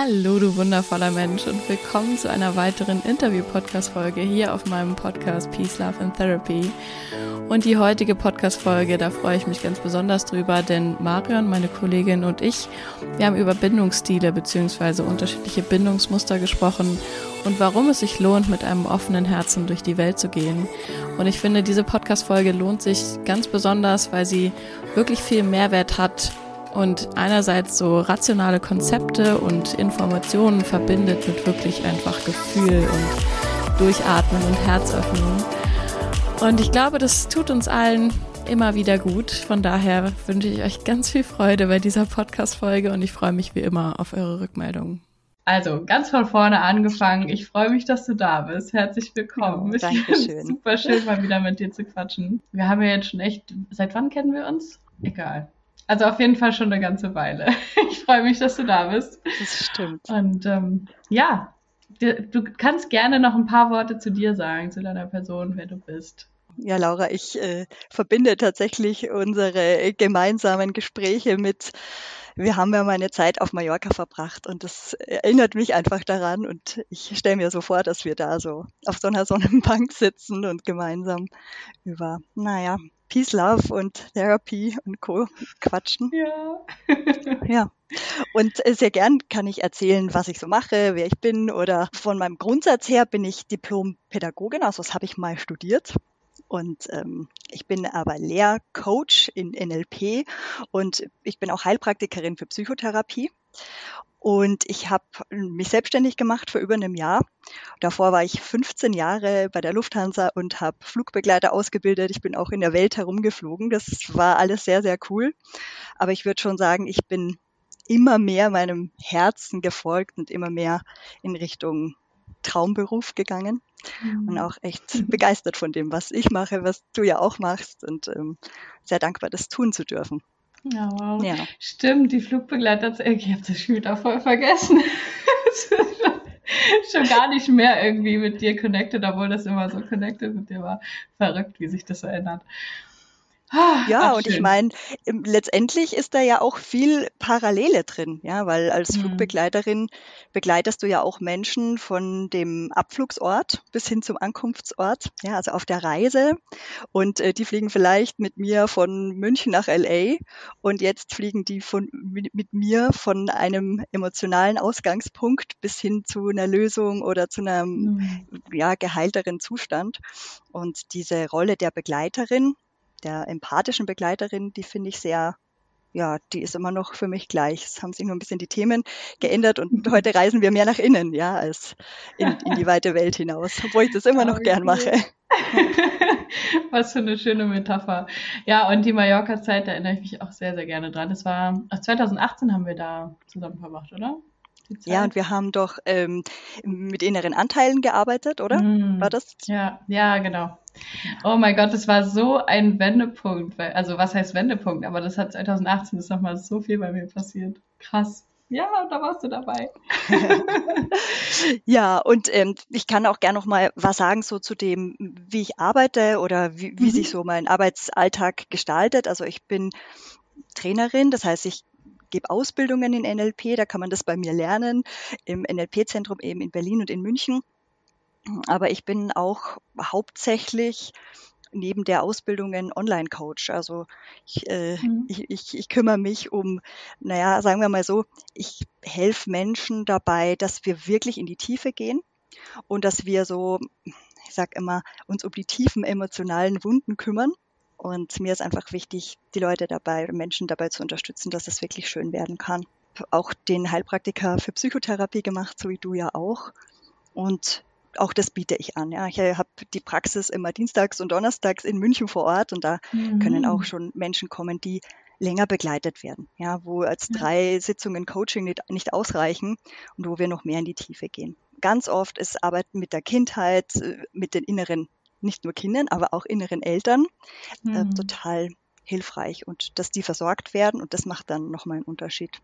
Hallo, du wundervoller Mensch und willkommen zu einer weiteren Interview-Podcast-Folge hier auf meinem Podcast Peace, Love and Therapy. Und die heutige Podcast-Folge, da freue ich mich ganz besonders drüber, denn Marion, meine Kollegin und ich, wir haben über Bindungsstile bzw. unterschiedliche Bindungsmuster gesprochen und warum es sich lohnt, mit einem offenen Herzen durch die Welt zu gehen. Und ich finde, diese Podcast-Folge lohnt sich ganz besonders, weil sie wirklich viel Mehrwert hat und einerseits so rationale Konzepte und Informationen verbindet mit wirklich einfach Gefühl und Durchatmen und Herzöffnung. Und ich glaube, das tut uns allen immer wieder gut. Von daher wünsche ich euch ganz viel Freude bei dieser Podcast-Folge und ich freue mich wie immer auf eure Rückmeldungen. Also, ganz von vorne angefangen. Ich freue mich, dass du da bist. Herzlich willkommen. Oh, Dankeschön. Super schön, mal wieder mit dir zu quatschen. Wir haben ja jetzt schon echt, seit wann kennen wir uns? Egal. Also auf jeden Fall schon eine ganze Weile. Ich freue mich, dass du da bist. Das stimmt. Und ähm, ja, du kannst gerne noch ein paar Worte zu dir sagen, zu deiner Person, wer du bist. Ja, Laura, ich äh, verbinde tatsächlich unsere gemeinsamen Gespräche mit, wir haben ja meine Zeit auf Mallorca verbracht und das erinnert mich einfach daran und ich stelle mir so vor, dass wir da so auf so einer Sonnenbank sitzen und gemeinsam über, naja, Peace, Love und Therapy und Co. quatschen. Ja. ja. Und äh, sehr gern kann ich erzählen, was ich so mache, wer ich bin oder von meinem Grundsatz her bin ich Diplom-Pädagogin, also das habe ich mal studiert. Und ähm, ich bin aber Lehrcoach in NLP und ich bin auch Heilpraktikerin für Psychotherapie. Und ich habe mich selbstständig gemacht vor über einem Jahr. Davor war ich 15 Jahre bei der Lufthansa und habe Flugbegleiter ausgebildet. Ich bin auch in der Welt herumgeflogen. Das war alles sehr, sehr cool. Aber ich würde schon sagen, ich bin immer mehr meinem Herzen gefolgt und immer mehr in Richtung Traumberuf gegangen mhm. und auch echt begeistert von dem, was ich mache, was du ja auch machst und ähm, sehr dankbar, das tun zu dürfen. Ja, wow. Ja. Stimmt, die Flugbegleiter, ich habe das schon wieder voll vergessen. schon gar nicht mehr irgendwie mit dir connected, obwohl das immer so connected mit dir war. Verrückt, wie sich das so ändert. Ah, ja, Ach, und ich meine, letztendlich ist da ja auch viel Parallele drin, ja, weil als mhm. Flugbegleiterin begleitest du ja auch Menschen von dem Abflugsort bis hin zum Ankunftsort, ja, also auf der Reise. Und äh, die fliegen vielleicht mit mir von München nach LA und jetzt fliegen die von, mit, mit mir von einem emotionalen Ausgangspunkt bis hin zu einer Lösung oder zu einem mhm. ja, geheilteren Zustand. Und diese Rolle der Begleiterin, der empathischen Begleiterin, die finde ich sehr, ja, die ist immer noch für mich gleich. Es haben sich nur ein bisschen die Themen geändert und heute reisen wir mehr nach innen, ja, als in, in die weite Welt hinaus, obwohl ich das immer noch gern mache. Was für eine schöne Metapher. Ja, und die Mallorca-Zeit, da erinnere ich mich auch sehr, sehr gerne dran. Das war, 2018 haben wir da zusammen verbracht, oder? Ja, und wir haben doch ähm, mit inneren Anteilen gearbeitet, oder? Mm, war das? Ja, ja, genau. Oh mein Gott, das war so ein Wendepunkt. Also was heißt Wendepunkt? Aber das hat 2018 ist nochmal so viel bei mir passiert. Krass. Ja, da warst du dabei. ja, und ähm, ich kann auch gerne noch mal was sagen so zu dem, wie ich arbeite oder wie, wie mhm. sich so mein Arbeitsalltag gestaltet. Also ich bin Trainerin, das heißt, ich gebe Ausbildungen in NLP, da kann man das bei mir lernen, im NLP-Zentrum eben in Berlin und in München. Aber ich bin auch hauptsächlich neben der Ausbildung ein Online-Coach. Also ich, äh, mhm. ich, ich, ich kümmere mich um, naja, sagen wir mal so, ich helfe Menschen dabei, dass wir wirklich in die Tiefe gehen und dass wir so, ich sag immer, uns um die tiefen emotionalen Wunden kümmern. Und mir ist einfach wichtig, die Leute dabei, Menschen dabei zu unterstützen, dass es wirklich schön werden kann. Auch den Heilpraktiker für Psychotherapie gemacht, so wie du ja auch. Und auch das biete ich an. Ja. Ich äh, habe die Praxis immer dienstags und donnerstags in München vor Ort und da mhm. können auch schon Menschen kommen, die länger begleitet werden, ja, wo als drei Sitzungen Coaching nicht, nicht ausreichen und wo wir noch mehr in die Tiefe gehen. Ganz oft ist Arbeiten mit der Kindheit, äh, mit den inneren, nicht nur Kindern, aber auch inneren Eltern äh, mhm. äh, total hilfreich und dass die versorgt werden und das macht dann nochmal einen Unterschied.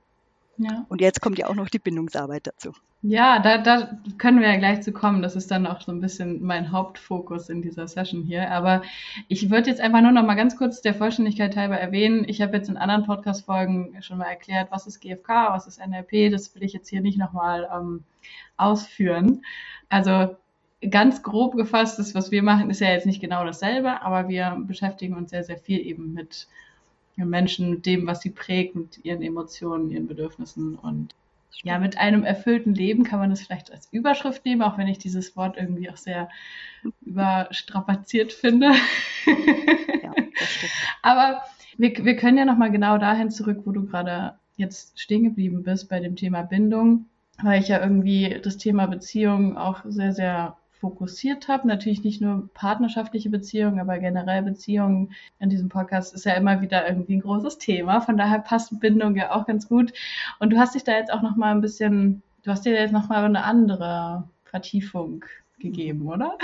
Ja. Und jetzt kommt ja auch noch die Bindungsarbeit dazu. Ja, da, da können wir ja gleich zu kommen. Das ist dann auch so ein bisschen mein Hauptfokus in dieser Session hier. Aber ich würde jetzt einfach nur noch mal ganz kurz der Vollständigkeit halber erwähnen. Ich habe jetzt in anderen Podcast-Folgen schon mal erklärt, was ist GFK, was ist NLP. Das will ich jetzt hier nicht noch mal ähm, ausführen. Also ganz grob gefasst, das, was wir machen, ist ja jetzt nicht genau dasselbe, aber wir beschäftigen uns sehr, sehr viel eben mit Menschen, mit dem, was sie prägt, mit ihren Emotionen, ihren Bedürfnissen und ja, mit einem erfüllten Leben kann man das vielleicht als Überschrift nehmen, auch wenn ich dieses Wort irgendwie auch sehr überstrapaziert finde. Ja, das stimmt. Aber wir, wir können ja nochmal genau dahin zurück, wo du gerade jetzt stehen geblieben bist bei dem Thema Bindung, weil ich ja irgendwie das Thema Beziehung auch sehr, sehr fokussiert habe. Natürlich nicht nur partnerschaftliche Beziehungen, aber generell Beziehungen in diesem Podcast ist ja immer wieder irgendwie ein großes Thema. Von daher passt Bindung ja auch ganz gut. Und du hast dich da jetzt auch noch mal ein bisschen, du hast dir jetzt noch mal eine andere Vertiefung gegeben, oder?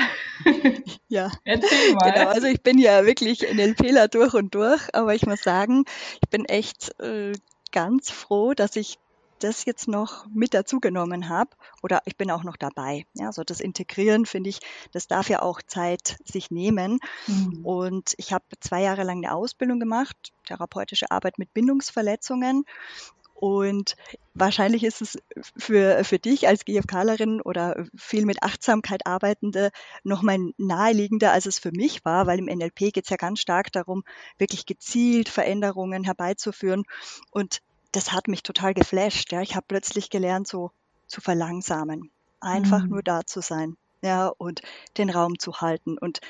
Ja, Erzähl mal. genau. Also ich bin ja wirklich NLPler durch und durch, aber ich muss sagen, ich bin echt äh, ganz froh, dass ich das jetzt noch mit dazugenommen habe oder ich bin auch noch dabei. Ja, also das Integrieren finde ich, das darf ja auch Zeit sich nehmen. Mhm. Und ich habe zwei Jahre lang eine Ausbildung gemacht, therapeutische Arbeit mit Bindungsverletzungen. Und wahrscheinlich ist es für, für dich als GFKlerin oder viel mit Achtsamkeit arbeitende noch mal naheliegender, als es für mich war, weil im NLP geht es ja ganz stark darum, wirklich gezielt Veränderungen herbeizuführen. Und das hat mich total geflasht. Ja, ich habe plötzlich gelernt, so zu verlangsamen, einfach mhm. nur da zu sein, ja, und den Raum zu halten und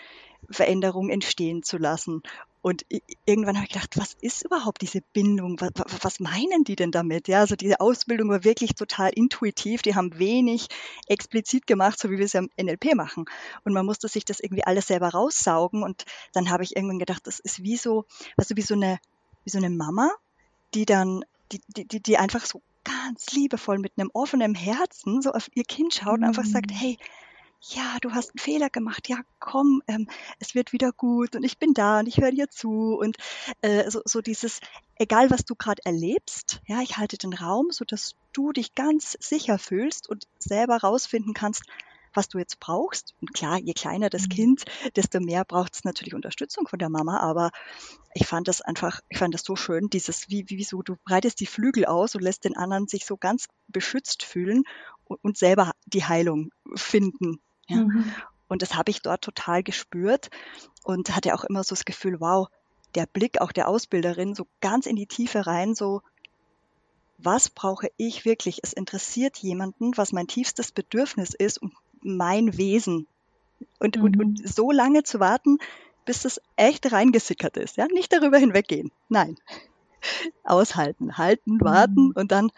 Veränderungen entstehen zu lassen. Und irgendwann habe ich gedacht, was ist überhaupt diese Bindung? Was, was, meinen die denn damit? Ja, also diese Ausbildung war wirklich total intuitiv. Die haben wenig explizit gemacht, so wie wir es ja im NLP machen. Und man musste sich das irgendwie alles selber raussaugen. Und dann habe ich irgendwann gedacht, das ist wie so, du, wie so eine, wie so eine Mama, die dann die, die, die, die einfach so ganz liebevoll mit einem offenen Herzen so auf ihr Kind schaut und einfach sagt, mhm. hey, ja, du hast einen Fehler gemacht, ja, komm, ähm, es wird wieder gut und ich bin da und ich höre dir zu und äh, so, so dieses, egal was du gerade erlebst, ja, ich halte den Raum, so dass du dich ganz sicher fühlst und selber rausfinden kannst, was du jetzt brauchst. Und klar, je kleiner das mhm. Kind, desto mehr braucht es natürlich Unterstützung von der Mama. Aber ich fand das einfach, ich fand das so schön, dieses, wie, wie so, du breitest die Flügel aus und lässt den anderen sich so ganz beschützt fühlen und, und selber die Heilung finden. Ja. Mhm. Und das habe ich dort total gespürt und hatte auch immer so das Gefühl, wow, der Blick auch der Ausbilderin so ganz in die Tiefe rein, so was brauche ich wirklich? Es interessiert jemanden, was mein tiefstes Bedürfnis ist und mein Wesen. Und, mhm. und, und so lange zu warten, bis es echt reingesickert ist. Ja, nicht darüber hinweggehen. Nein. Aushalten, halten, warten mhm. und dann,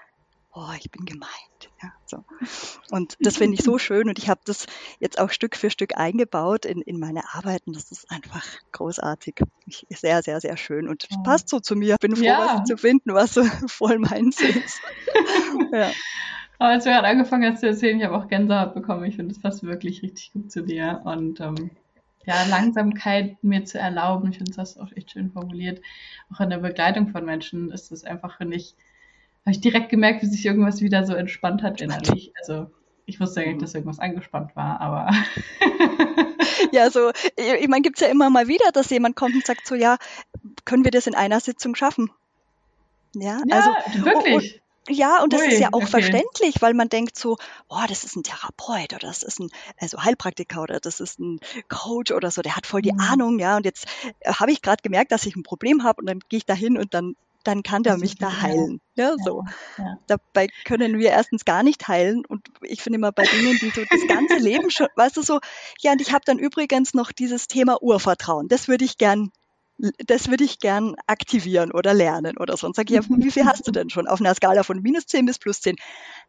oh, ich bin gemeint. Ja, so. Und das finde ich so schön und ich habe das jetzt auch Stück für Stück eingebaut in, in meine Arbeiten. Das ist einfach großartig. Ich, sehr, sehr, sehr schön und oh. passt so zu mir. Bin froh, ja. was zu finden, was so voll meins ist. ja. Aber als du gerade angefangen hast zu erzählen, ich habe auch Gänsehaut bekommen. Ich finde, das passt wirklich richtig gut zu dir. Und ähm, ja, Langsamkeit mir zu erlauben, ich finde, das auch echt schön formuliert. Auch in der Begleitung von Menschen ist das einfach, finde ich, habe ich direkt gemerkt, wie sich irgendwas wieder so entspannt hat innerlich. Also ich wusste ja nicht, dass irgendwas angespannt war, aber. ja, so, ich meine, gibt es ja immer mal wieder, dass jemand kommt und sagt so, ja, können wir das in einer Sitzung schaffen? Ja, ja also wirklich. Ja, und das Ui, ist ja auch okay. verständlich, weil man denkt so, boah, das ist ein Therapeut oder das ist ein also Heilpraktiker oder das ist ein Coach oder so, der hat voll die mhm. Ahnung, ja. Und jetzt äh, habe ich gerade gemerkt, dass ich ein Problem habe und dann gehe ich da hin und dann dann kann der mich da heilen. Ja, ja so. Ja. Dabei können wir erstens gar nicht heilen. Und ich finde immer bei Dingen, die so das ganze Leben schon, weißt du so, ja, und ich habe dann übrigens noch dieses Thema Urvertrauen. Das würde ich gern das würde ich gern aktivieren oder lernen oder so. Und sage, ja, wie viel hast du denn schon auf einer Skala von minus 10 bis plus 10?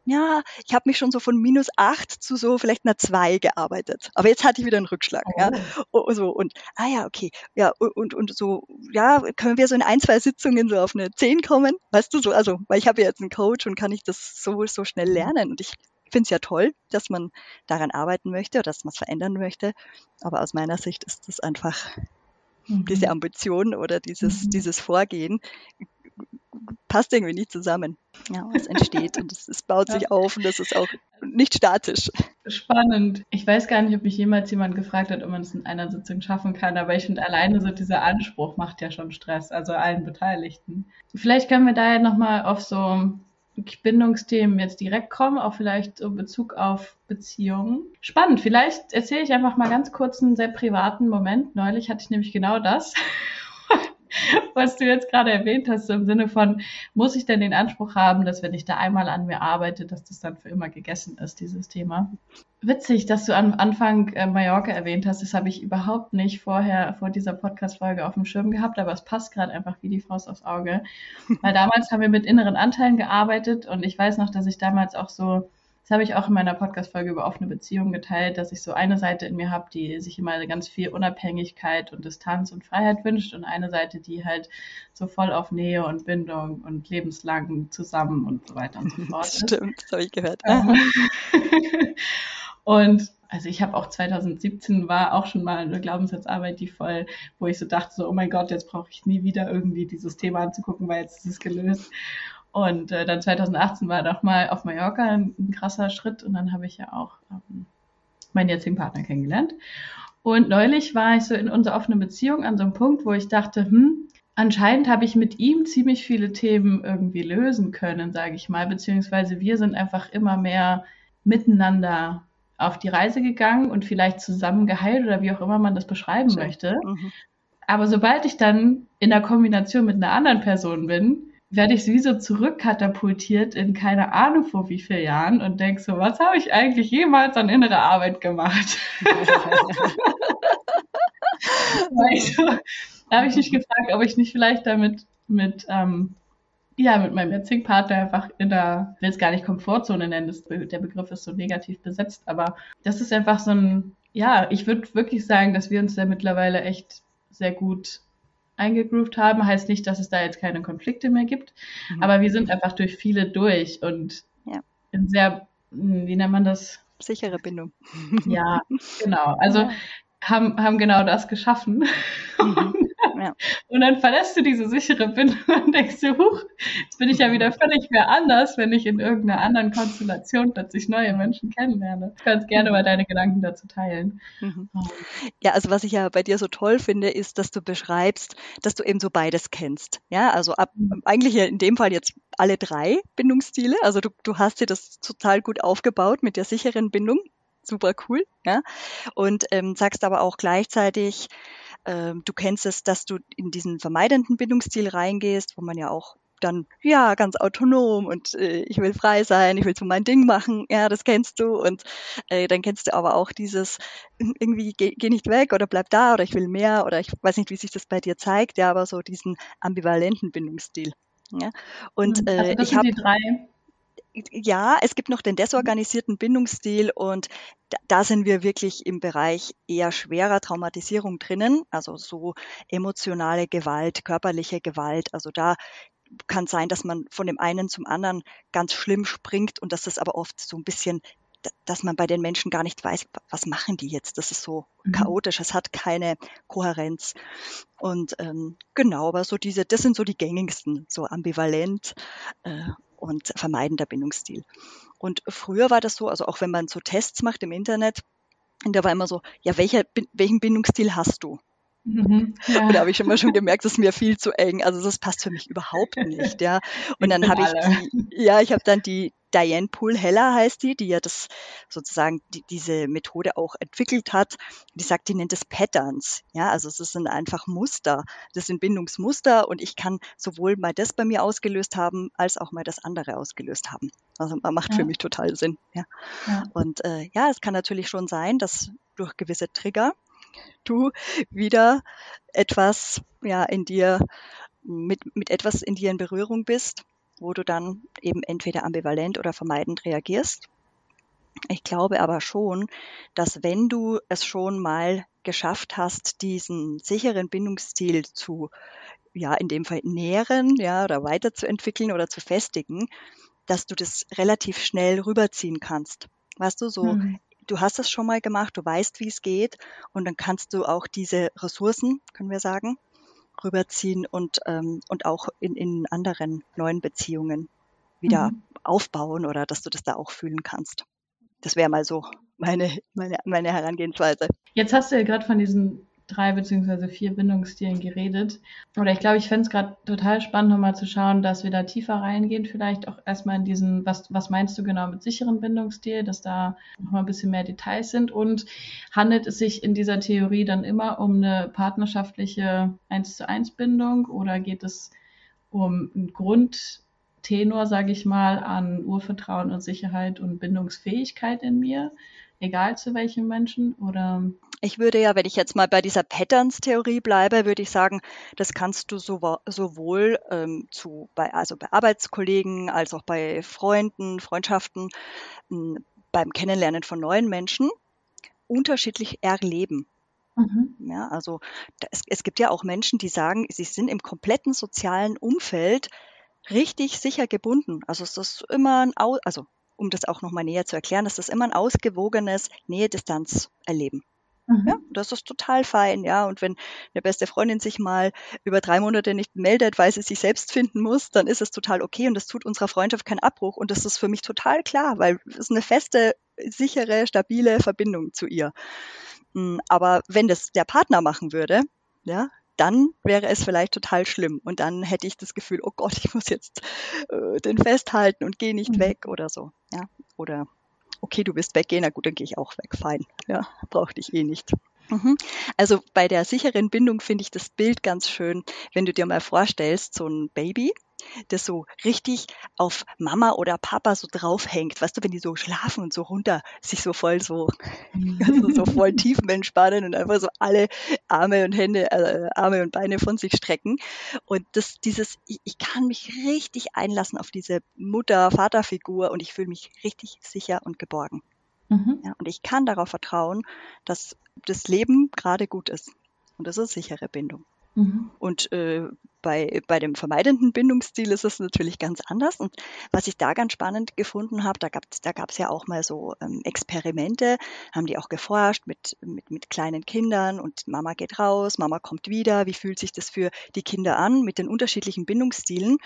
Ja, ich habe mich schon so von minus 8 zu so vielleicht einer 2 gearbeitet. Aber jetzt hatte ich wieder einen Rückschlag. Oh. Ja. Oh, so, und, ah ja, okay. Ja, und, und so, ja, können wir so in ein, zwei Sitzungen so auf eine 10 kommen? Weißt du so, also, weil ich habe ja jetzt einen Coach und kann ich das so, so schnell mhm. lernen. Und ich finde es ja toll, dass man daran arbeiten möchte oder dass man es verändern möchte. Aber aus meiner Sicht ist das einfach mhm. diese Ambition oder dieses, mhm. dieses Vorgehen passt irgendwie nicht zusammen. Ja, was entsteht und es, es baut sich auf und das ist auch nicht statisch. Spannend. Ich weiß gar nicht, ob mich jemals jemand gefragt hat, ob man es in einer Sitzung schaffen kann, aber ich finde alleine so dieser Anspruch macht ja schon Stress, also allen Beteiligten. Vielleicht können wir da ja nochmal auf so Bindungsthemen jetzt direkt kommen, auch vielleicht so Bezug auf Beziehungen. Spannend, vielleicht erzähle ich einfach mal ganz kurz einen sehr privaten Moment. Neulich hatte ich nämlich genau das, was du jetzt gerade erwähnt hast, im Sinne von, muss ich denn den Anspruch haben, dass wenn ich da einmal an mir arbeite, dass das dann für immer gegessen ist, dieses Thema? Witzig, dass du am Anfang äh, Mallorca erwähnt hast. Das habe ich überhaupt nicht vorher, vor dieser Podcast-Folge auf dem Schirm gehabt, aber es passt gerade einfach wie die Faust aufs Auge. Weil damals haben wir mit inneren Anteilen gearbeitet und ich weiß noch, dass ich damals auch so das habe ich auch in meiner Podcast-Folge über offene Beziehungen geteilt, dass ich so eine Seite in mir habe, die sich immer ganz viel Unabhängigkeit und Distanz und Freiheit wünscht und eine Seite, die halt so voll auf Nähe und Bindung und lebenslang zusammen und so weiter und so fort. Stimmt, das habe ich gehört. und also ich habe auch 2017 war auch schon mal eine Glaubenssatzarbeit, die voll, wo ich so dachte, so, oh mein Gott, jetzt brauche ich nie wieder irgendwie dieses Thema anzugucken, weil jetzt ist es gelöst. Und äh, dann 2018 war doch mal auf Mallorca ein, ein krasser Schritt und dann habe ich ja auch ähm, meinen jetzigen Partner kennengelernt. Und neulich war ich so in unserer offenen Beziehung an so einem Punkt, wo ich dachte, hm, anscheinend habe ich mit ihm ziemlich viele Themen irgendwie lösen können, sage ich mal, beziehungsweise wir sind einfach immer mehr miteinander auf die Reise gegangen und vielleicht zusammen geheilt oder wie auch immer man das beschreiben so. möchte. Mhm. Aber sobald ich dann in der Kombination mit einer anderen Person bin, werde ich wie so zurückkatapultiert in keine Ahnung vor wie vielen Jahren und denke so, was habe ich eigentlich jemals an innere Arbeit gemacht? also, da habe ich mich gefragt, ob ich nicht vielleicht damit mit, ähm, ja, mit meinem jetzigen Partner einfach in der, ich will es gar nicht Komfortzone nennen, das, der Begriff ist so negativ besetzt, aber das ist einfach so ein, ja, ich würde wirklich sagen, dass wir uns da mittlerweile echt sehr gut eingegroovt haben. Heißt nicht, dass es da jetzt keine Konflikte mehr gibt, mhm. aber wir sind einfach durch viele durch und ja. in sehr, hm, wie nennt man das? Sichere Bindung. Ja, genau. Also ja. Haben, haben genau das geschaffen. Mhm. Ja. Und dann verlässt du diese sichere Bindung und denkst du, huch, jetzt bin ich ja wieder völlig mehr anders, wenn ich in irgendeiner anderen Konstellation plötzlich neue Menschen kennenlerne. Du kannst gerne mal deine Gedanken dazu teilen. Mhm. Ja, also was ich ja bei dir so toll finde, ist, dass du beschreibst, dass du eben so beides kennst. Ja, also ab, mhm. eigentlich in dem Fall jetzt alle drei Bindungsstile. Also du, du hast dir das total gut aufgebaut mit der sicheren Bindung. Super cool. Ja. Und ähm, sagst aber auch gleichzeitig, ähm, du kennst es, dass du in diesen vermeidenden Bindungsstil reingehst, wo man ja auch dann, ja, ganz autonom und äh, ich will frei sein, ich will so mein Ding machen, ja, das kennst du. Und äh, dann kennst du aber auch dieses, irgendwie geh, geh nicht weg oder bleib da oder ich will mehr oder ich weiß nicht, wie sich das bei dir zeigt, ja, aber so diesen ambivalenten Bindungsstil. Ja. Und mhm. also äh, ich habe ja, es gibt noch den desorganisierten Bindungsstil und da, sind wir wirklich im Bereich eher schwerer Traumatisierung drinnen, also so emotionale Gewalt, körperliche Gewalt. Also da kann sein, dass man von dem einen zum anderen ganz schlimm springt und dass das aber oft so ein bisschen dass man bei den Menschen gar nicht weiß, was machen die jetzt. Das ist so mhm. chaotisch, es hat keine Kohärenz. Und ähm, genau, aber so diese, das sind so die gängigsten, so ambivalent, äh, und vermeidender Bindungsstil. Und früher war das so, also auch wenn man so Tests macht im Internet, da war immer so, ja, welcher, welchen Bindungsstil hast du? Mhm, ja. Und da habe ich schon mal schon gemerkt, das ist mir viel zu eng. Also das passt für mich überhaupt nicht, ja. Und dann habe ich die, ja, ich habe dann die Diane Poole Heller heißt die, die ja das sozusagen die, diese Methode auch entwickelt hat. Die sagt, die nennt es Patterns. Ja, also es sind einfach Muster. Das sind Bindungsmuster und ich kann sowohl mal das bei mir ausgelöst haben, als auch mal das andere ausgelöst haben. Also macht ja. für mich total Sinn. Ja. ja. Und äh, ja, es kann natürlich schon sein, dass durch gewisse Trigger du wieder etwas ja in dir mit, mit etwas in dir in Berührung bist, wo du dann eben entweder ambivalent oder vermeidend reagierst. Ich glaube aber schon, dass wenn du es schon mal geschafft hast, diesen sicheren Bindungsstil zu, ja, in dem Fall nähren, ja, oder weiterzuentwickeln oder zu festigen, dass du das relativ schnell rüberziehen kannst. Weißt du, so, mhm. Du hast es schon mal gemacht, du weißt, wie es geht und dann kannst du auch diese Ressourcen, können wir sagen, rüberziehen und, ähm, und auch in, in anderen neuen Beziehungen wieder mhm. aufbauen oder dass du das da auch fühlen kannst. Das wäre mal so meine, meine, meine Herangehensweise. Jetzt hast du ja gerade von diesen drei beziehungsweise vier Bindungsstilen geredet. Oder ich glaube, ich fände es gerade total spannend, nochmal zu schauen, dass wir da tiefer reingehen, vielleicht auch erstmal in diesen, was, was meinst du genau mit sicheren Bindungsstil, dass da nochmal ein bisschen mehr Details sind und handelt es sich in dieser Theorie dann immer um eine partnerschaftliche 1 zu 1 Bindung oder geht es um einen Grundtenor, sage ich mal, an Urvertrauen und Sicherheit und Bindungsfähigkeit in mir? Egal zu welchem Menschen oder? Ich würde ja, wenn ich jetzt mal bei dieser Patterns-Theorie bleibe, würde ich sagen, das kannst du sowohl ähm, zu, bei, also bei Arbeitskollegen als auch bei Freunden, Freundschaften, m, beim Kennenlernen von neuen Menschen unterschiedlich erleben. Mhm. Ja, also es, es gibt ja auch Menschen, die sagen, sie sind im kompletten sozialen Umfeld richtig sicher gebunden. Also es ist immer ein, also um das auch nochmal näher zu erklären, ist das immer ein ausgewogenes Nähe-Distanz-Erleben. Mhm. Ja, das ist total fein, ja. Und wenn eine beste Freundin sich mal über drei Monate nicht meldet, weil sie sich selbst finden muss, dann ist es total okay und das tut unserer Freundschaft keinen Abbruch. Und das ist für mich total klar, weil es ist eine feste, sichere, stabile Verbindung zu ihr. Hm, aber wenn das der Partner machen würde, ja, dann wäre es vielleicht total schlimm. Und dann hätte ich das Gefühl, oh Gott, ich muss jetzt äh, den festhalten und gehe nicht mhm. weg oder so. Ja? Oder okay, du willst weggehen, na gut, dann gehe ich auch weg. Fein. Ja, brauchte ich eh nicht. Mhm. Also bei der sicheren Bindung finde ich das Bild ganz schön, wenn du dir mal vorstellst, so ein Baby, das so richtig auf Mama oder Papa so draufhängt. Weißt du, wenn die so schlafen und so runter, sich so voll so, also so voll tiefen entspannen und einfach so alle Arme und Hände, äh, Arme und Beine von sich strecken. Und das, dieses, ich, ich kann mich richtig einlassen auf diese Mutter-Vater-Figur und ich fühle mich richtig sicher und geborgen. Mhm. Ja, und ich kann darauf vertrauen, dass das Leben gerade gut ist. Und das ist sichere Bindung. Mhm. Und äh, bei, bei dem vermeidenden Bindungsstil ist es natürlich ganz anders. Und was ich da ganz spannend gefunden habe, da gab es da gab's ja auch mal so ähm, Experimente, haben die auch geforscht mit, mit, mit kleinen Kindern und Mama geht raus, Mama kommt wieder, wie fühlt sich das für die Kinder an mit den unterschiedlichen Bindungsstilen.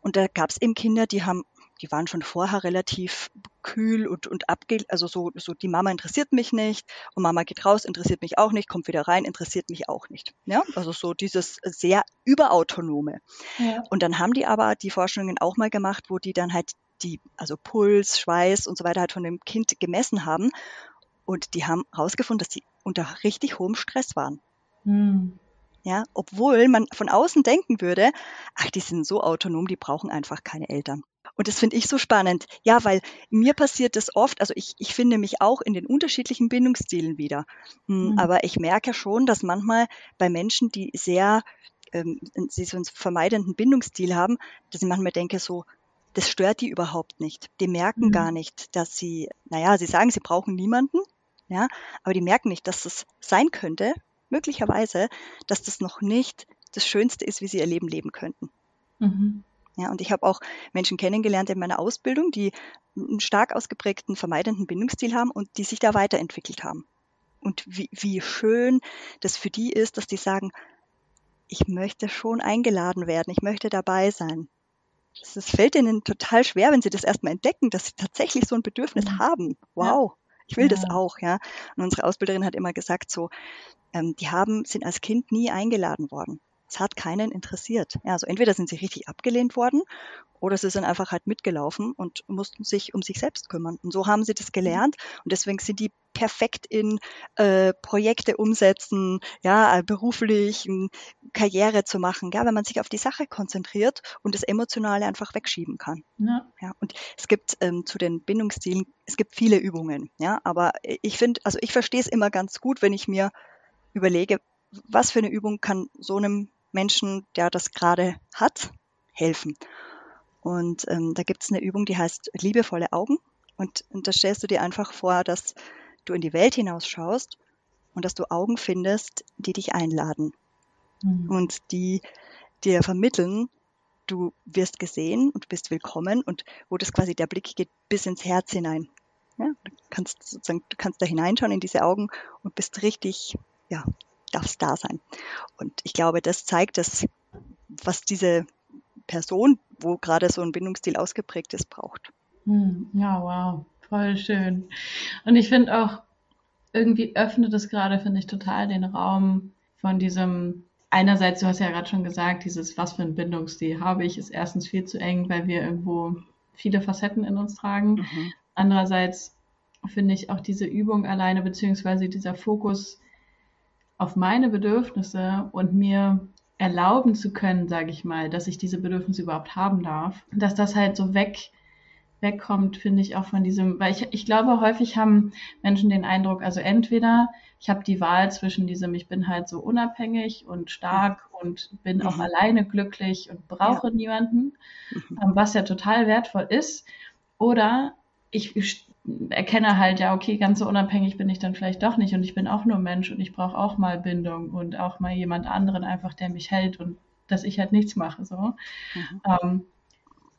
Und da gab es eben Kinder, die haben die waren schon vorher relativ kühl und, und abge, also so, so, die Mama interessiert mich nicht und Mama geht raus, interessiert mich auch nicht, kommt wieder rein, interessiert mich auch nicht. Ja, also so dieses sehr überautonome. Ja. Und dann haben die aber die Forschungen auch mal gemacht, wo die dann halt die, also Puls, Schweiß und so weiter halt von dem Kind gemessen haben. Und die haben herausgefunden, dass die unter richtig hohem Stress waren. Hm. Ja, obwohl man von außen denken würde, ach, die sind so autonom, die brauchen einfach keine Eltern. Und das finde ich so spannend. Ja, weil mir passiert das oft, also ich, ich finde mich auch in den unterschiedlichen Bindungsstilen wieder. Hm, mhm. Aber ich merke schon, dass manchmal bei Menschen, die sehr, ähm, sie so einen vermeidenden Bindungsstil haben, dass ich manchmal denke so, das stört die überhaupt nicht. Die merken mhm. gar nicht, dass sie, naja, sie sagen, sie brauchen niemanden, ja, aber die merken nicht, dass es sein könnte, möglicherweise, dass das noch nicht das Schönste ist, wie sie ihr Leben leben könnten. Mhm. Ja, und ich habe auch Menschen kennengelernt in meiner Ausbildung, die einen stark ausgeprägten vermeidenden Bindungsstil haben und die sich da weiterentwickelt haben. Und wie, wie schön das für die ist, dass die sagen, ich möchte schon eingeladen werden, ich möchte dabei sein. Es fällt ihnen total schwer, wenn sie das erstmal entdecken, dass sie tatsächlich so ein Bedürfnis mhm. haben. Wow, ja. ich will ja. das auch, ja. Und unsere Ausbilderin hat immer gesagt, so, ähm, die haben, sind als Kind nie eingeladen worden. Es hat keinen interessiert. Ja, also entweder sind sie richtig abgelehnt worden oder sie sind einfach halt mitgelaufen und mussten sich um sich selbst kümmern. Und so haben sie das gelernt und deswegen sind die perfekt in äh, Projekte umsetzen, ja, äh, beruflich Karriere zu machen, ja, wenn man sich auf die Sache konzentriert und das Emotionale einfach wegschieben kann. Ja. ja und es gibt ähm, zu den Bindungsstilen, es gibt viele Übungen, ja, aber ich finde, also ich verstehe es immer ganz gut, wenn ich mir überlege, was für eine Übung kann so einem Menschen, der das gerade hat, helfen. Und ähm, da gibt es eine Übung, die heißt liebevolle Augen. Und, und da stellst du dir einfach vor, dass du in die Welt hinausschaust und dass du Augen findest, die dich einladen mhm. und die dir vermitteln, du wirst gesehen und bist willkommen und wo das quasi der Blick geht bis ins Herz hinein. Ja, du kannst sozusagen, du kannst da hineinschauen in diese Augen und bist richtig, ja, darf es da sein. Und ich glaube, das zeigt das, was diese Person, wo gerade so ein Bindungsstil ausgeprägt ist, braucht. Hm, ja, wow, voll schön. Und ich finde auch, irgendwie öffnet es gerade, finde ich, total den Raum von diesem, einerseits, du hast ja gerade schon gesagt, dieses, was für ein Bindungsstil habe ich, ist erstens viel zu eng, weil wir irgendwo viele Facetten in uns tragen. Mhm. Andererseits finde ich auch diese Übung alleine, beziehungsweise dieser Fokus auf meine Bedürfnisse und mir erlauben zu können, sage ich mal, dass ich diese Bedürfnisse überhaupt haben darf, dass das halt so weg wegkommt, finde ich auch von diesem, weil ich, ich glaube, häufig haben Menschen den Eindruck, also entweder ich habe die Wahl zwischen diesem, ich bin halt so unabhängig und stark und bin mhm. auch alleine glücklich und brauche ja. niemanden, mhm. Ähm, was ja total wertvoll ist, oder ich erkenne halt, ja, okay, ganz so unabhängig bin ich dann vielleicht doch nicht und ich bin auch nur Mensch und ich brauche auch mal Bindung und auch mal jemand anderen einfach, der mich hält und dass ich halt nichts mache, so. Mhm. Ähm,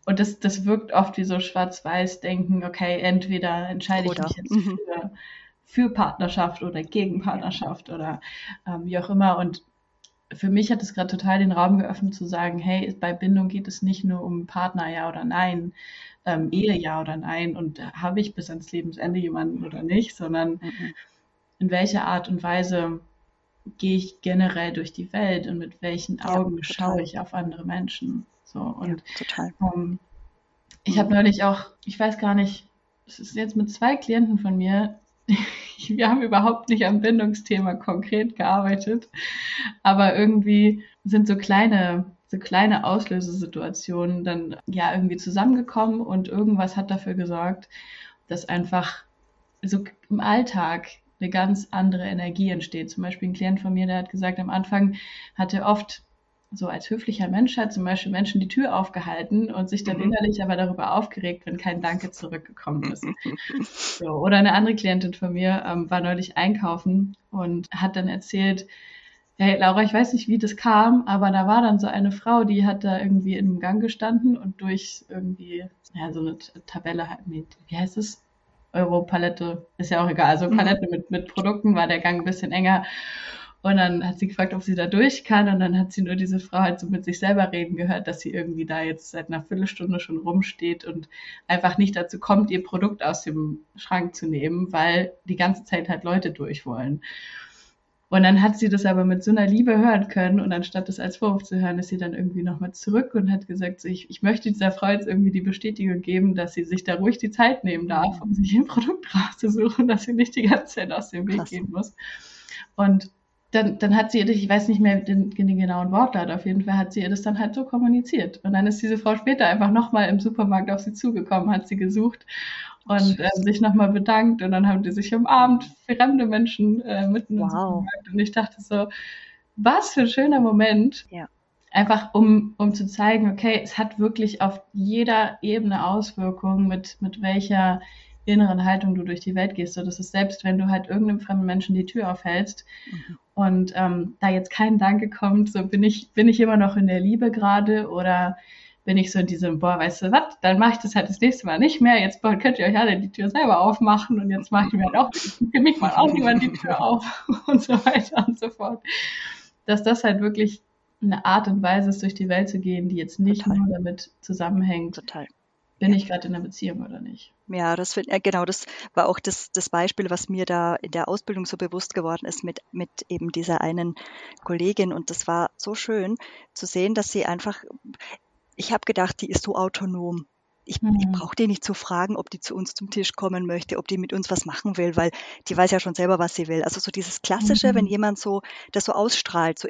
und das, das wirkt oft wie so schwarz-weiß denken, okay, entweder entscheide ich mich jetzt mhm. für, für Partnerschaft oder gegen Partnerschaft oder ähm, wie auch immer. Und für mich hat es gerade total den Raum geöffnet zu sagen, hey, bei Bindung geht es nicht nur um Partner, ja oder nein, ähm, Ehe, ja oder nein und habe ich bis ans Lebensende jemanden oder nicht, sondern mhm. in welcher Art und Weise gehe ich generell durch die Welt und mit welchen Augen ja, schaue ich auf andere Menschen. So, und ja, total. Ähm, ich habe neulich auch, ich weiß gar nicht, es ist jetzt mit zwei Klienten von mir, wir haben überhaupt nicht am Bindungsthema konkret gearbeitet, aber irgendwie sind so kleine, so kleine Auslösesituationen dann ja irgendwie zusammengekommen und irgendwas hat dafür gesorgt, dass einfach so im Alltag eine ganz andere Energie entsteht. Zum Beispiel ein Klient von mir, der hat gesagt, am Anfang hatte oft so als höflicher Mensch hat zum Beispiel Menschen die Tür aufgehalten und sich dann mhm. innerlich aber darüber aufgeregt, wenn kein Danke zurückgekommen ist. So, oder eine andere Klientin von mir ähm, war neulich einkaufen und hat dann erzählt, hey Laura, ich weiß nicht, wie das kam, aber da war dann so eine Frau, die hat da irgendwie in einem Gang gestanden und durch irgendwie, ja, so eine Tabelle halt mit, wie heißt es? Euro-Palette, ist ja auch egal, also. Palette mit, mit Produkten war der Gang ein bisschen enger. Und dann hat sie gefragt, ob sie da durch kann. Und dann hat sie nur diese Frau halt so mit sich selber reden gehört, dass sie irgendwie da jetzt seit einer Viertelstunde schon rumsteht und einfach nicht dazu kommt, ihr Produkt aus dem Schrank zu nehmen, weil die ganze Zeit halt Leute durch wollen. Und dann hat sie das aber mit so einer Liebe hören können und anstatt das als Vorwurf zu hören, ist sie dann irgendwie nochmal zurück und hat gesagt, so, ich, ich möchte dieser Frau jetzt irgendwie die Bestätigung geben, dass sie sich da ruhig die Zeit nehmen darf, um sich ein Produkt rauszusuchen, dass sie nicht die ganze Zeit aus dem Weg Krass. gehen muss. Und dann, dann hat sie ihr, ich weiß nicht mehr den, den genauen Wortlaut, auf jeden Fall hat sie ihr das dann halt so kommuniziert. Und dann ist diese Frau später einfach nochmal im Supermarkt auf sie zugekommen, hat sie gesucht und äh, sich nochmal bedankt und dann haben die sich umarmt, fremde Menschen äh, mitten wow. im Supermarkt. Und ich dachte so, was für ein schöner Moment. Ja. Einfach um, um zu zeigen, okay, es hat wirklich auf jeder Ebene Auswirkungen, mit, mit welcher inneren Haltung du durch die Welt gehst. So, das ist selbst, wenn du halt irgendeinem fremden Menschen die Tür aufhältst mhm. und ähm, da jetzt kein Danke kommt, so bin ich, bin ich immer noch in der Liebe gerade oder bin ich so in diesem, boah, weißt du was, dann mache ich das halt das nächste Mal nicht mehr. Jetzt könnt ihr euch alle die Tür selber aufmachen und jetzt mache ich mir halt auch, für mich mal auch niemand die Tür auf und so weiter und so fort. Dass das halt wirklich eine Art und Weise ist, durch die Welt zu gehen, die jetzt nicht Total. nur damit zusammenhängt, Total bin ich gerade in einer Beziehung oder nicht? Ja, das find, genau, das war auch das, das Beispiel, was mir da in der Ausbildung so bewusst geworden ist mit, mit eben dieser einen Kollegin. Und das war so schön zu sehen, dass sie einfach, ich habe gedacht, die ist so autonom ich, mhm. ich brauche die nicht zu fragen, ob die zu uns zum Tisch kommen möchte, ob die mit uns was machen will, weil die weiß ja schon selber, was sie will. Also so dieses Klassische, mhm. wenn jemand so das so ausstrahlt, so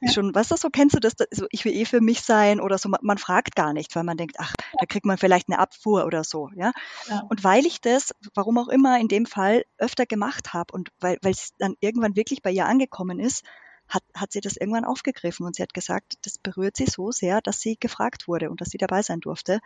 ja. schon, was das so kennst du das, so ich will eh für mich sein oder so, man, man fragt gar nicht, weil man denkt, ach, ja. da kriegt man vielleicht eine Abfuhr oder so, ja? ja. Und weil ich das, warum auch immer in dem Fall öfter gemacht habe und weil weil es dann irgendwann wirklich bei ihr angekommen ist, hat, hat sie das irgendwann aufgegriffen und sie hat gesagt, das berührt sie so sehr, dass sie gefragt wurde und dass sie dabei sein durfte.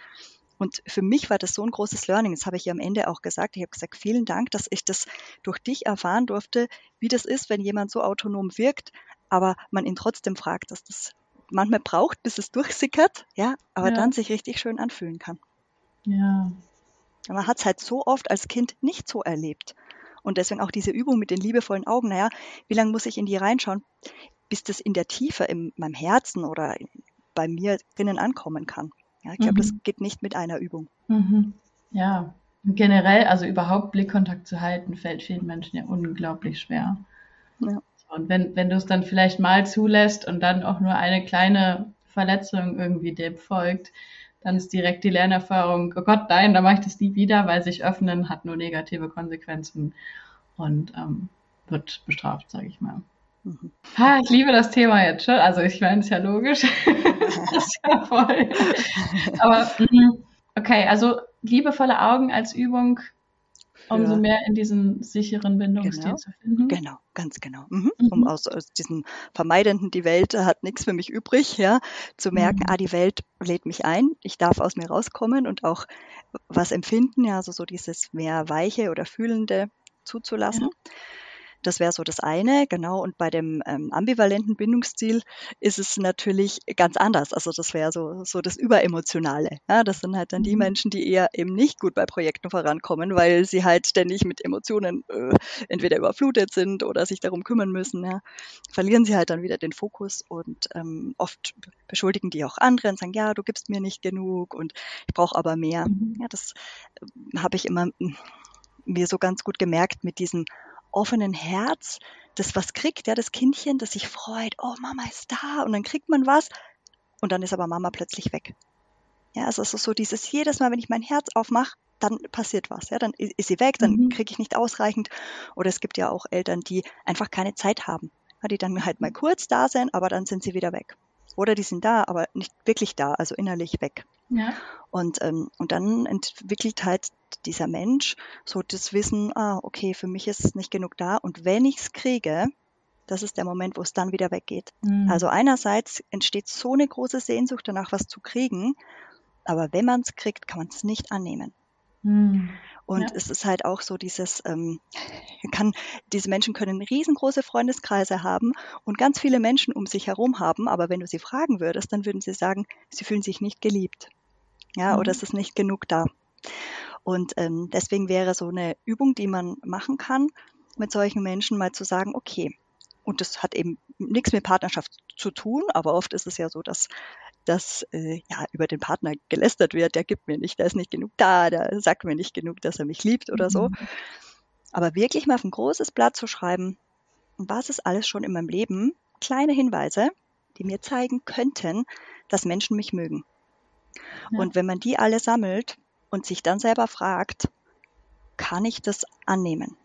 Und für mich war das so ein großes Learning. Das habe ich ihr am Ende auch gesagt. Ich habe gesagt, vielen Dank, dass ich das durch dich erfahren durfte, wie das ist, wenn jemand so autonom wirkt, aber man ihn trotzdem fragt, dass das manchmal braucht, bis es durchsickert, ja, aber ja. dann sich richtig schön anfühlen kann. Ja. Man hat es halt so oft als Kind nicht so erlebt. Und deswegen auch diese Übung mit den liebevollen Augen. Naja, wie lange muss ich in die reinschauen, bis das in der Tiefe in meinem Herzen oder bei mir drinnen ankommen kann? Ja, ich glaube, mhm. das geht nicht mit einer Übung. Mhm. Ja, generell, also überhaupt Blickkontakt zu halten, fällt vielen Menschen ja unglaublich schwer. Ja. Und wenn, wenn du es dann vielleicht mal zulässt und dann auch nur eine kleine Verletzung irgendwie dem folgt, dann ist direkt die Lernerfahrung, oh Gott, nein, da mache ich das nie wieder, weil sich öffnen hat nur negative Konsequenzen und ähm, wird bestraft, sage ich mal. Mhm. Ha, ich liebe das Thema jetzt schon. Also ich meine, es ist ja logisch. das ist ja voll. Aber mhm. okay, also liebevolle Augen als Übung um so mehr in diesen sicheren Bindungsstil genau, zu finden. Genau, ganz genau. Mhm. Mhm. Um aus, aus diesem vermeidenden, die Welt hat nichts für mich übrig, ja, zu merken, mhm. ah, die Welt lädt mich ein, ich darf aus mir rauskommen und auch was empfinden, ja, also so dieses mehr weiche oder fühlende zuzulassen. Ja. Das wäre so das eine, genau. Und bei dem ähm, ambivalenten Bindungsstil ist es natürlich ganz anders. Also das wäre so, so das Überemotionale. Ja, das sind halt dann die mhm. Menschen, die eher eben nicht gut bei Projekten vorankommen, weil sie halt ständig mit Emotionen äh, entweder überflutet sind oder sich darum kümmern müssen. Ja. Verlieren sie halt dann wieder den Fokus und ähm, oft beschuldigen die auch andere und sagen, ja, du gibst mir nicht genug und ich brauche aber mehr. Mhm. Ja, das äh, habe ich immer hm, mir so ganz gut gemerkt mit diesem offenen Herz, das was kriegt, ja, das Kindchen, das sich freut, oh, Mama ist da und dann kriegt man was und dann ist aber Mama plötzlich weg. Ja, also es ist so dieses, jedes Mal, wenn ich mein Herz aufmache, dann passiert was, ja, dann ist sie weg, dann mhm. kriege ich nicht ausreichend. Oder es gibt ja auch Eltern, die einfach keine Zeit haben, ja, die dann halt mal kurz da sind, aber dann sind sie wieder weg. Oder die sind da, aber nicht wirklich da, also innerlich weg. Ja. Und, ähm, und dann entwickelt halt dieser Mensch so das Wissen, ah, okay, für mich ist es nicht genug da. Und wenn ich es kriege, das ist der Moment, wo es dann wieder weggeht. Mhm. Also einerseits entsteht so eine große Sehnsucht danach, was zu kriegen, aber wenn man es kriegt, kann man es nicht annehmen. Mhm. Und ja. es ist halt auch so dieses, ähm, kann, diese Menschen können riesengroße Freundeskreise haben und ganz viele Menschen um sich herum haben, aber wenn du sie fragen würdest, dann würden sie sagen, sie fühlen sich nicht geliebt. Ja, mhm. oder es ist nicht genug da. Und ähm, deswegen wäre so eine Übung, die man machen kann, mit solchen Menschen mal zu sagen, okay, und das hat eben nichts mit Partnerschaft zu tun, aber oft ist es ja so, dass dass äh, ja über den Partner gelästert wird, der gibt mir nicht, der ist nicht genug da, der sagt mir nicht genug, dass er mich liebt oder so. Mhm. Aber wirklich mal auf ein großes Blatt zu schreiben, was ist alles schon in meinem Leben, kleine Hinweise, die mir zeigen könnten, dass Menschen mich mögen. Ja. Und wenn man die alle sammelt und sich dann selber fragt, kann ich das annehmen?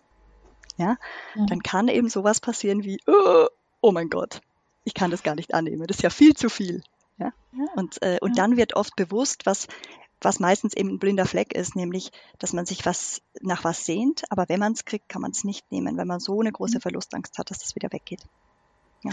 Ja, ja. dann kann eben sowas passieren wie, oh, oh mein Gott, ich kann das gar nicht annehmen, das ist ja viel zu viel. Ja? Und, äh, und dann wird oft bewusst, was, was meistens eben ein blinder Fleck ist, nämlich, dass man sich was nach was sehnt, aber wenn man es kriegt, kann man es nicht nehmen, weil man so eine große mhm. Verlustangst hat, dass das wieder weggeht. Ja.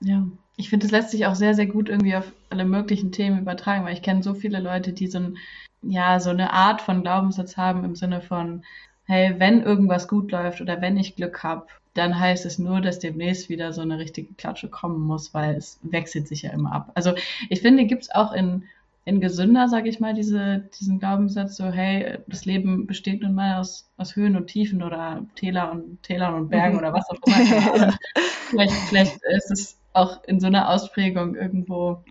Ja, ich finde, es lässt sich auch sehr, sehr gut irgendwie auf alle möglichen Themen übertragen, weil ich kenne so viele Leute, die so, ein, ja, so eine Art von Glaubenssatz haben im Sinne von, hey, wenn irgendwas gut läuft oder wenn ich Glück habe, dann heißt es nur, dass demnächst wieder so eine richtige Klatsche kommen muss, weil es wechselt sich ja immer ab. Also ich finde, gibt es auch in, in gesünder, sage ich mal, diese, diesen Glaubenssatz, so hey, das Leben besteht nun mal aus, aus Höhen und Tiefen oder Täler und Tälern und Bergen mhm. oder was auch immer. vielleicht, vielleicht ist es auch in so einer Ausprägung irgendwo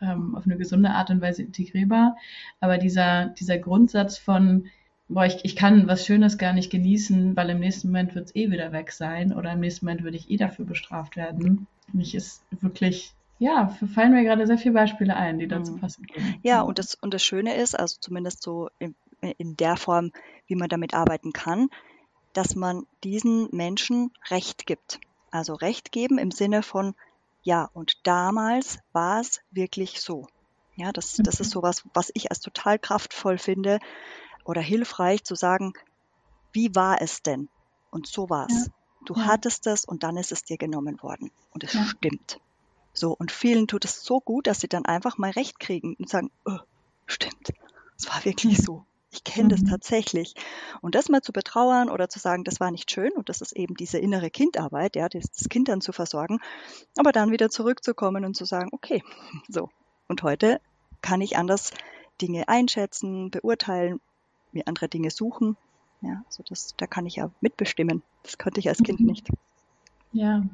ähm, auf eine gesunde Art und Weise integrierbar. Aber dieser, dieser Grundsatz von, boah, ich, ich kann was Schönes gar nicht genießen, weil im nächsten Moment wird es eh wieder weg sein oder im nächsten Moment würde ich eh dafür bestraft werden. Mich ist wirklich ja, fallen mir gerade sehr viele Beispiele ein, die dazu mhm. passen können. Ja, und das, und das Schöne ist, also zumindest so in, in der Form, wie man damit arbeiten kann, dass man diesen Menschen Recht gibt. Also Recht geben im Sinne von, ja, und damals war es wirklich so. Ja, das, das ist mhm. sowas, was ich als total kraftvoll finde oder hilfreich zu sagen, wie war es denn? Und so war es. Ja. Du ja. hattest es und dann ist es dir genommen worden. Und es ja. stimmt. So, und vielen tut es so gut, dass sie dann einfach mal recht kriegen und sagen, oh, stimmt, es war wirklich so. Ich kenne mhm. das tatsächlich. Und das mal zu betrauern oder zu sagen, das war nicht schön und das ist eben diese innere Kindarbeit, ja, das, das Kind dann zu versorgen, aber dann wieder zurückzukommen und zu sagen, okay, so. Und heute kann ich anders Dinge einschätzen, beurteilen, mir andere Dinge suchen Ja, also das, da kann ich ja mitbestimmen. Das konnte ich als Kind mhm. nicht. Ja,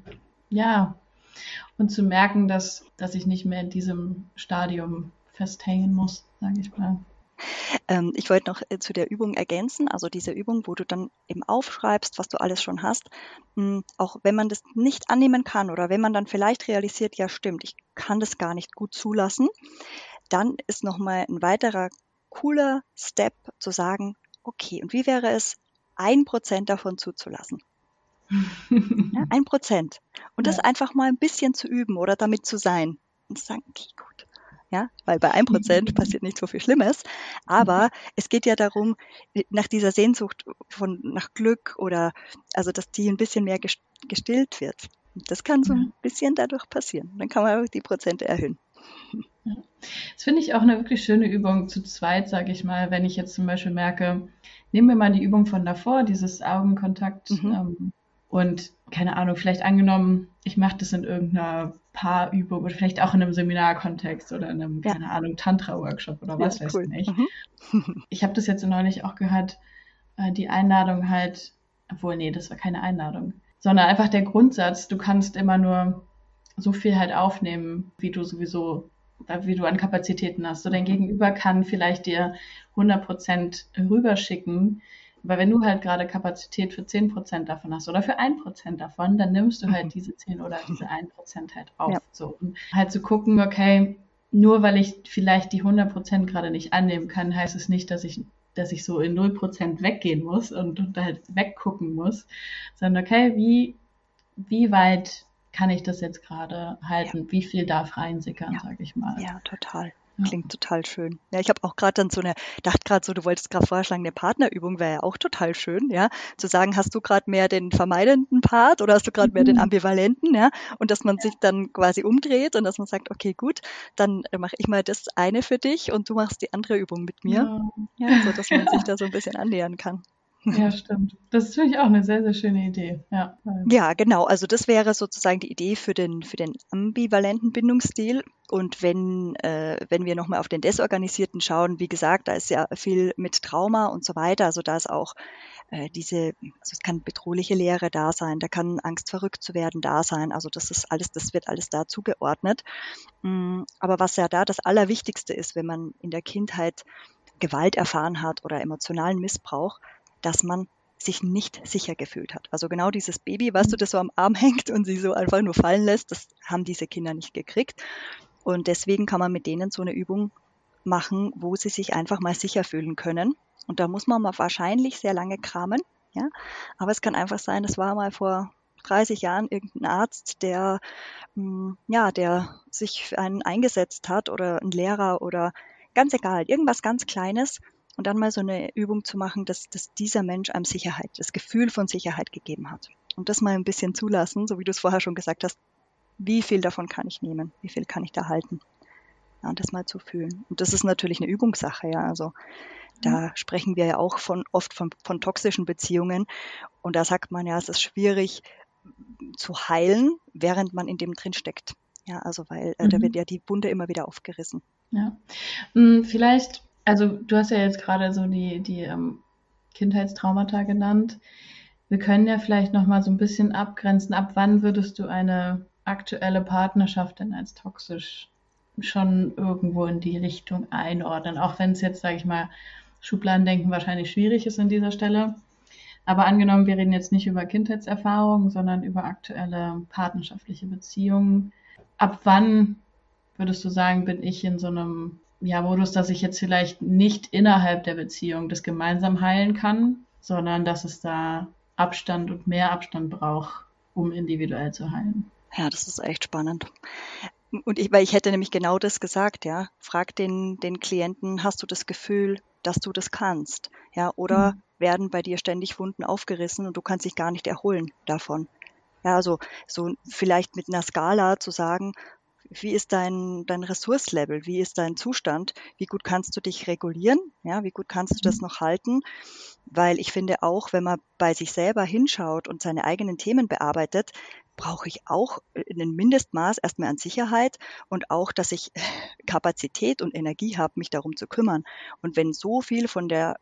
ja. Und zu merken, dass, dass ich nicht mehr in diesem Stadium festhängen muss, sage ich mal. Ähm, ich wollte noch äh, zu der Übung ergänzen, also diese Übung, wo du dann eben aufschreibst, was du alles schon hast. Hm, auch wenn man das nicht annehmen kann oder wenn man dann vielleicht realisiert, ja stimmt, ich kann das gar nicht gut zulassen, dann ist nochmal ein weiterer cooler Step zu sagen, okay, und wie wäre es, ein Prozent davon zuzulassen? ja, ein Prozent. Und das einfach mal ein bisschen zu üben oder damit zu sein. Und zu sagen, okay, gut, ja, weil bei einem Prozent mhm. passiert nicht so viel Schlimmes. Aber es geht ja darum, nach dieser Sehnsucht von, nach Glück oder, also, dass die ein bisschen mehr gestillt wird. Das kann so ein bisschen dadurch passieren. Dann kann man die Prozente erhöhen. Das finde ich auch eine wirklich schöne Übung zu zweit, sage ich mal, wenn ich jetzt zum Beispiel merke, nehmen wir mal die Übung von davor, dieses Augenkontakt mhm. ähm, und keine Ahnung, vielleicht angenommen, ich mache das in irgendeiner Paarübung oder vielleicht auch in einem Seminarkontext oder in einem, ja. keine Ahnung, Tantra-Workshop oder was ja, weiß cool. ich. Mhm. Ich habe das jetzt neulich auch gehört, äh, die Einladung halt, obwohl, nee, das war keine Einladung, sondern einfach der Grundsatz, du kannst immer nur so viel halt aufnehmen, wie du sowieso, wie du an Kapazitäten hast. So dein Gegenüber kann vielleicht dir 100 Prozent rüberschicken, weil wenn du halt gerade Kapazität für 10% davon hast oder für 1% davon, dann nimmst du halt mhm. diese 10 oder diese 1% halt auf. Ja. So. Und halt zu gucken, okay, nur weil ich vielleicht die 100% gerade nicht annehmen kann, heißt es nicht, dass ich dass ich so in 0% weggehen muss und, und halt weggucken muss, sondern okay, wie, wie weit kann ich das jetzt gerade halten? Ja. Wie viel darf reinsickern, ja. sage ich mal. Ja, total. Klingt total schön. Ja, ich habe auch gerade dann so eine, dachte gerade so, du wolltest gerade vorschlagen, eine Partnerübung wäre ja auch total schön, ja. Zu sagen, hast du gerade mehr den vermeidenden Part oder hast du gerade mehr den mhm. ambivalenten, ja? Und dass man sich dann quasi umdreht und dass man sagt, okay, gut, dann mache ich mal das eine für dich und du machst die andere Übung mit mir. Ja, ja so dass man sich da so ein bisschen annähern kann. Ja, stimmt. Das finde ich auch eine sehr, sehr schöne Idee. Ja, ja, genau. Also das wäre sozusagen die Idee für den, für den ambivalenten Bindungsstil. Und wenn, äh, wenn wir nochmal auf den desorganisierten schauen, wie gesagt, da ist ja viel mit Trauma und so weiter. Also da ist auch äh, diese, also es kann bedrohliche Lehre da sein, da kann Angst verrückt zu werden da sein. Also das ist alles, das wird alles da zugeordnet. Mm, aber was ja da das Allerwichtigste ist, wenn man in der Kindheit Gewalt erfahren hat oder emotionalen Missbrauch, dass man sich nicht sicher gefühlt hat. Also genau dieses Baby, weißt du, das so am Arm hängt und sie so einfach nur fallen lässt, das haben diese Kinder nicht gekriegt. Und deswegen kann man mit denen so eine Übung machen, wo sie sich einfach mal sicher fühlen können. Und da muss man mal wahrscheinlich sehr lange kramen, ja. Aber es kann einfach sein, es war mal vor 30 Jahren irgendein Arzt, der, hm, ja, der sich für einen eingesetzt hat oder ein Lehrer oder ganz egal, irgendwas ganz Kleines, und dann mal so eine Übung zu machen, dass, dass dieser Mensch einem Sicherheit, das Gefühl von Sicherheit gegeben hat. Und das mal ein bisschen zulassen, so wie du es vorher schon gesagt hast, wie viel davon kann ich nehmen, wie viel kann ich da halten. Ja, und das mal zu fühlen. Und das ist natürlich eine Übungssache, ja. Also da mhm. sprechen wir ja auch von oft von, von toxischen Beziehungen. Und da sagt man ja, es ist schwierig zu heilen, während man in dem drin steckt. Ja, also weil äh, mhm. da wird ja die Wunde immer wieder aufgerissen. Ja. Hm, vielleicht also du hast ja jetzt gerade so die, die ähm, Kindheitstraumata genannt. Wir können ja vielleicht noch mal so ein bisschen abgrenzen. Ab wann würdest du eine aktuelle Partnerschaft denn als toxisch schon irgendwo in die Richtung einordnen? Auch wenn es jetzt, sage ich mal, Schubladendenken wahrscheinlich schwierig ist an dieser Stelle. Aber angenommen, wir reden jetzt nicht über Kindheitserfahrungen, sondern über aktuelle partnerschaftliche Beziehungen. Ab wann würdest du sagen, bin ich in so einem ja, Modus, dass ich jetzt vielleicht nicht innerhalb der Beziehung das gemeinsam heilen kann, sondern dass es da Abstand und mehr Abstand braucht, um individuell zu heilen. Ja, das ist echt spannend. Und ich, weil ich hätte nämlich genau das gesagt, ja. Frag den, den Klienten, hast du das Gefühl, dass du das kannst? Ja, oder mhm. werden bei dir ständig Wunden aufgerissen und du kannst dich gar nicht erholen davon? Ja, also so vielleicht mit einer Skala zu sagen, wie ist dein, dein Ressourcelevel, wie ist dein Zustand, wie gut kannst du dich regulieren, ja, wie gut kannst du das mhm. noch halten, weil ich finde auch, wenn man bei sich selber hinschaut und seine eigenen Themen bearbeitet, brauche ich auch ein Mindestmaß erstmal an Sicherheit und auch, dass ich Kapazität und Energie habe, mich darum zu kümmern. Und wenn so viel von der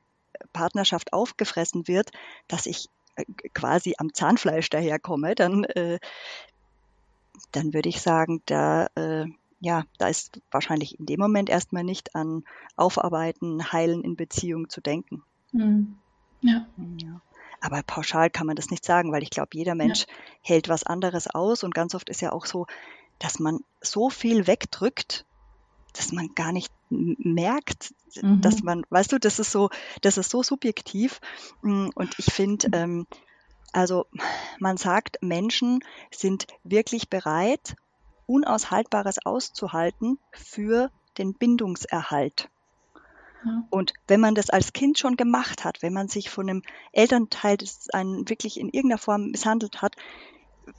Partnerschaft aufgefressen wird, dass ich äh, quasi am Zahnfleisch daherkomme, dann, äh, dann würde ich sagen, da, äh, ja, da ist wahrscheinlich in dem Moment erstmal nicht an Aufarbeiten, Heilen in Beziehung zu denken. Mhm. Ja. ja. Aber pauschal kann man das nicht sagen, weil ich glaube, jeder Mensch ja. hält was anderes aus und ganz oft ist ja auch so, dass man so viel wegdrückt, dass man gar nicht merkt, mhm. dass man, weißt du, das ist so, das ist so subjektiv. Mm, und ich finde, mhm. ähm, also man sagt, Menschen sind wirklich bereit, Unaushaltbares auszuhalten für den Bindungserhalt. Und wenn man das als Kind schon gemacht hat, wenn man sich von einem Elternteil, das einen wirklich in irgendeiner Form misshandelt hat,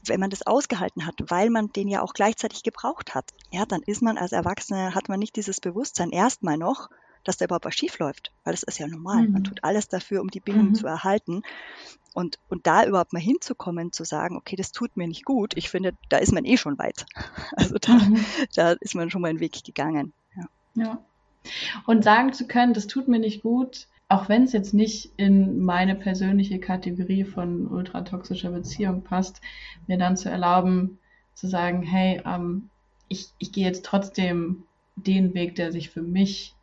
wenn man das ausgehalten hat, weil man den ja auch gleichzeitig gebraucht hat, ja, dann ist man als Erwachsener, hat man nicht dieses Bewusstsein erstmal noch, dass da überhaupt was schief läuft, weil das ist ja normal. Mhm. Man tut alles dafür, um die Bindung mhm. zu erhalten. Und, und da überhaupt mal hinzukommen, zu sagen, okay, das tut mir nicht gut, ich finde, da ist man eh schon weit. Also da, mhm. da ist man schon mal einen Weg gegangen. Ja. ja. Und sagen zu können, das tut mir nicht gut, auch wenn es jetzt nicht in meine persönliche Kategorie von ultratoxischer Beziehung passt, mir dann zu erlauben, zu sagen, hey, ähm, ich, ich gehe jetzt trotzdem den Weg, der sich für mich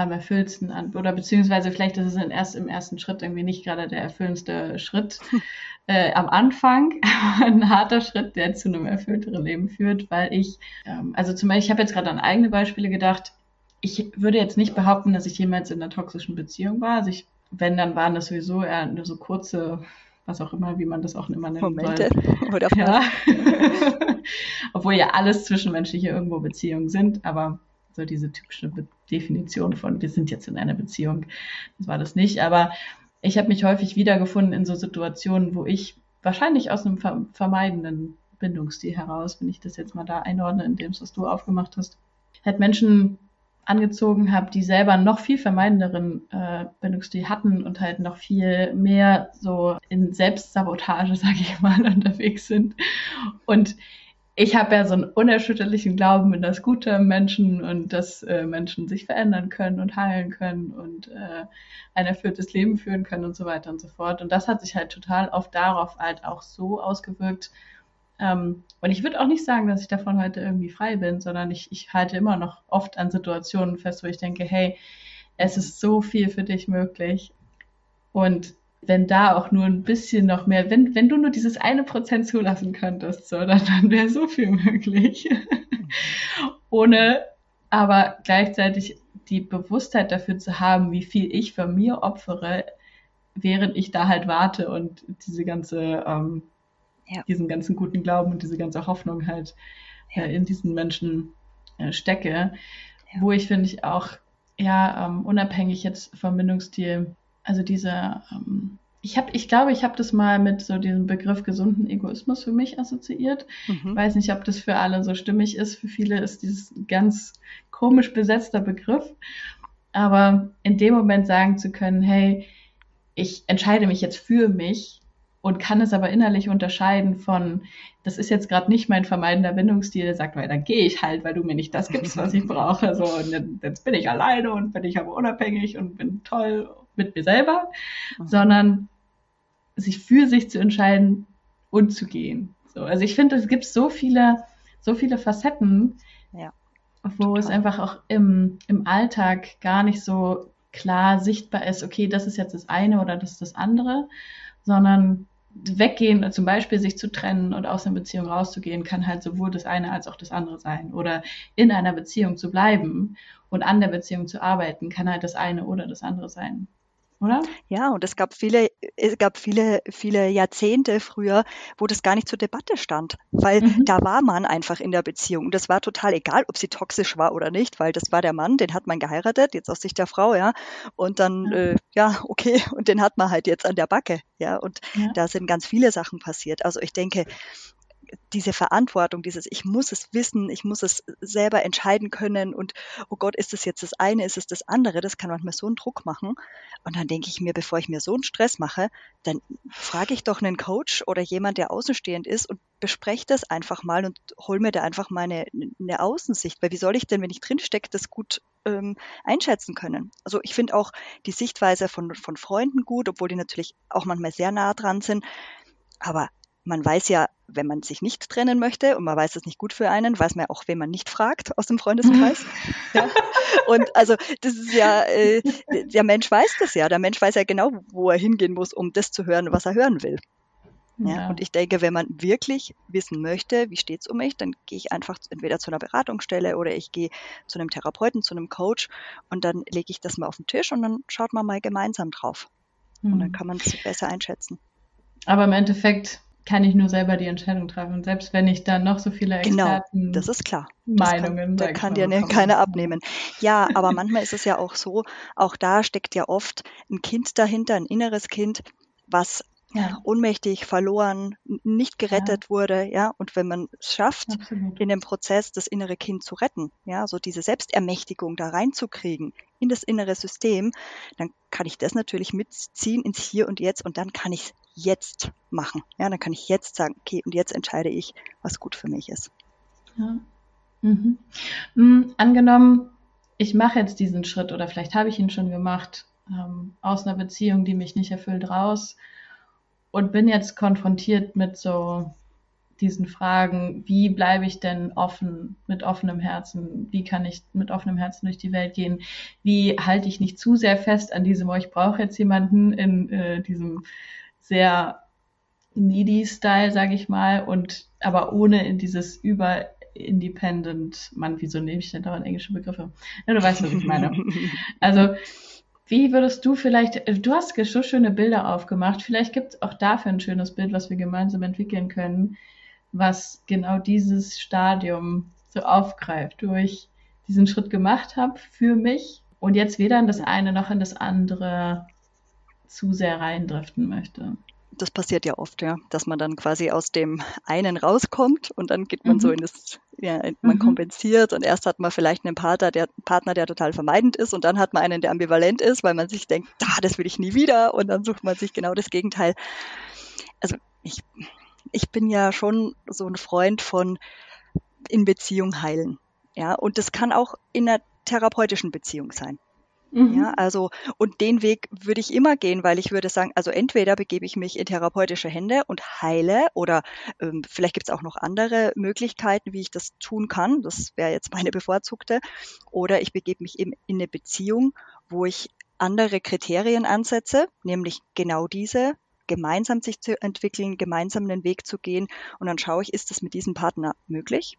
am erfüllendsten an, oder beziehungsweise vielleicht ist es erst im ersten Schritt irgendwie nicht gerade der erfüllendste Schritt äh, am Anfang, aber ein harter Schritt, der zu einem erfüllteren Leben führt, weil ich, ähm, also zum Beispiel, ich habe jetzt gerade an eigene Beispiele gedacht, ich würde jetzt nicht behaupten, dass ich jemals in einer toxischen Beziehung war. Also ich, wenn, dann waren das sowieso eher nur so kurze, was auch immer, wie man das auch immer nennen Momente. soll. Oder ja. Obwohl ja alles zwischenmenschliche irgendwo Beziehungen sind, aber so diese typische Definition von, wir sind jetzt in einer Beziehung, das war das nicht. Aber ich habe mich häufig wiedergefunden in so Situationen, wo ich wahrscheinlich aus einem vermeidenden Bindungsstil heraus, wenn ich das jetzt mal da einordne, in dem, was du aufgemacht hast, halt Menschen angezogen habe, die selber noch viel vermeidenderen äh, Bindungsstil hatten und halt noch viel mehr so in Selbstsabotage, sage ich mal, unterwegs sind. Und ich habe ja so einen unerschütterlichen Glauben in das Gute im Menschen und dass äh, Menschen sich verändern können und heilen können und äh, ein erfülltes Leben führen können und so weiter und so fort. Und das hat sich halt total oft darauf halt auch so ausgewirkt, ähm, und ich würde auch nicht sagen, dass ich davon heute irgendwie frei bin, sondern ich, ich halte immer noch oft an Situationen fest, wo ich denke, hey, es ist so viel für dich möglich. Und wenn da auch nur ein bisschen noch mehr, wenn, wenn du nur dieses eine Prozent zulassen könntest, so, dann, dann wäre so viel möglich. Ohne aber gleichzeitig die Bewusstheit dafür zu haben, wie viel ich von mir opfere, während ich da halt warte und diese ganze ähm, ja. diesen ganzen guten Glauben und diese ganze Hoffnung halt ja. äh, in diesen Menschen äh, stecke. Ja. Wo ich finde ich auch, ja, ähm, unabhängig jetzt vom Bindungsstil, also diese, ähm, ich habe, ich glaube, ich habe das mal mit so diesem Begriff gesunden Egoismus für mich assoziiert. Mhm. Weiß nicht, ob das für alle so stimmig ist. Für viele ist dieses ganz komisch besetzter Begriff. Aber in dem Moment sagen zu können, hey, ich entscheide mich jetzt für mich und kann es aber innerlich unterscheiden von, das ist jetzt gerade nicht mein vermeidender Bindungsstil, der sagt, weil dann gehe ich halt, weil du mir nicht das gibst, was ich brauche. So, und jetzt bin ich alleine und bin ich aber unabhängig und bin toll mit mir selber, mhm. sondern sich für sich zu entscheiden und zu gehen. So, also ich finde, es gibt so viele, so viele Facetten, ja, wo total. es einfach auch im, im Alltag gar nicht so klar sichtbar ist, okay, das ist jetzt das eine oder das ist das andere, sondern weggehen, zum Beispiel sich zu trennen und aus einer Beziehung rauszugehen, kann halt sowohl das eine als auch das andere sein. Oder in einer Beziehung zu bleiben und an der Beziehung zu arbeiten, kann halt das eine oder das andere sein oder? Ja, und es gab viele, es gab viele, viele Jahrzehnte früher, wo das gar nicht zur Debatte stand, weil mhm. da war man einfach in der Beziehung. Und das war total egal, ob sie toxisch war oder nicht, weil das war der Mann, den hat man geheiratet, jetzt aus Sicht der Frau, ja. Und dann, ja, äh, ja okay, und den hat man halt jetzt an der Backe, ja. Und ja. da sind ganz viele Sachen passiert. Also ich denke, diese Verantwortung, dieses ich muss es wissen, ich muss es selber entscheiden können und oh Gott, ist es jetzt das eine, ist es das andere, das kann manchmal so einen Druck machen. Und dann denke ich mir, bevor ich mir so einen Stress mache, dann frage ich doch einen Coach oder jemand, der außenstehend ist und bespreche das einfach mal und hol mir da einfach meine eine Außensicht. Weil wie soll ich denn, wenn ich drinstecke, das gut ähm, einschätzen können. Also ich finde auch die Sichtweise von, von Freunden gut, obwohl die natürlich auch manchmal sehr nah dran sind. Aber man weiß ja, wenn man sich nicht trennen möchte und man weiß, es nicht gut für einen, weiß man ja auch, wen man nicht fragt aus dem Freundeskreis. ja. Und also das ist ja, äh, der Mensch weiß das ja. Der Mensch weiß ja genau, wo er hingehen muss, um das zu hören, was er hören will. Ja, ja. Und ich denke, wenn man wirklich wissen möchte, wie steht es um mich, dann gehe ich einfach entweder zu einer Beratungsstelle oder ich gehe zu einem Therapeuten, zu einem Coach und dann lege ich das mal auf den Tisch und dann schaut man mal gemeinsam drauf. Mhm. Und dann hm. kann man es besser einschätzen. Aber im Endeffekt kann ich nur selber die Entscheidung treffen. Und selbst wenn ich dann noch so viele genau, Experten genau, das ist klar. Meinungen, da kann dir ne, keiner abnehmen. Ja, aber manchmal ist es ja auch so, auch da steckt ja oft ein Kind dahinter, ein inneres Kind, was ja. ohnmächtig, verloren, nicht gerettet ja. wurde, ja. Und wenn man es schafft, Absolut. in dem Prozess das innere Kind zu retten, ja, so diese Selbstermächtigung da reinzukriegen in das innere System, dann kann ich das natürlich mitziehen ins Hier und Jetzt und dann kann ich es jetzt machen. Ja, dann kann ich jetzt sagen, okay, und jetzt entscheide ich, was gut für mich ist. Ja. Mhm. Mhm, angenommen, ich mache jetzt diesen Schritt oder vielleicht habe ich ihn schon gemacht, ähm, aus einer Beziehung, die mich nicht erfüllt, raus und bin jetzt konfrontiert mit so diesen Fragen, wie bleibe ich denn offen, mit offenem Herzen, wie kann ich mit offenem Herzen durch die Welt gehen, wie halte ich nicht zu sehr fest an diesem, oh, ich brauche jetzt jemanden in äh, diesem sehr needy Style, sage ich mal, und aber ohne in dieses über independent, Mann, wieso nehme ich denn dauernd englische Begriffe? Ja, du weißt, was ich meine. Also wie würdest du vielleicht, äh, du hast so schöne Bilder aufgemacht, vielleicht gibt es auch dafür ein schönes Bild, was wir gemeinsam entwickeln können, was genau dieses Stadium so aufgreift, wo ich diesen Schritt gemacht habe für mich und jetzt weder in das eine noch in das andere zu sehr reindriften möchte das passiert ja oft, ja, dass man dann quasi aus dem einen rauskommt und dann geht man mhm. so in das, ja, man mhm. kompensiert und erst hat man vielleicht einen Partner, der Partner, der total vermeidend ist und dann hat man einen, der ambivalent ist, weil man sich denkt, ah, das will ich nie wieder und dann sucht man sich genau das Gegenteil. Also ich, ich bin ja schon so ein Freund von in Beziehung heilen. Ja, und das kann auch in einer therapeutischen Beziehung sein. Mhm. Ja, also, und den Weg würde ich immer gehen, weil ich würde sagen, also entweder begebe ich mich in therapeutische Hände und heile oder ähm, vielleicht gibt es auch noch andere Möglichkeiten, wie ich das tun kann. Das wäre jetzt meine bevorzugte. Oder ich begebe mich eben in eine Beziehung, wo ich andere Kriterien ansetze, nämlich genau diese, gemeinsam sich zu entwickeln, gemeinsam einen Weg zu gehen. Und dann schaue ich, ist das mit diesem Partner möglich?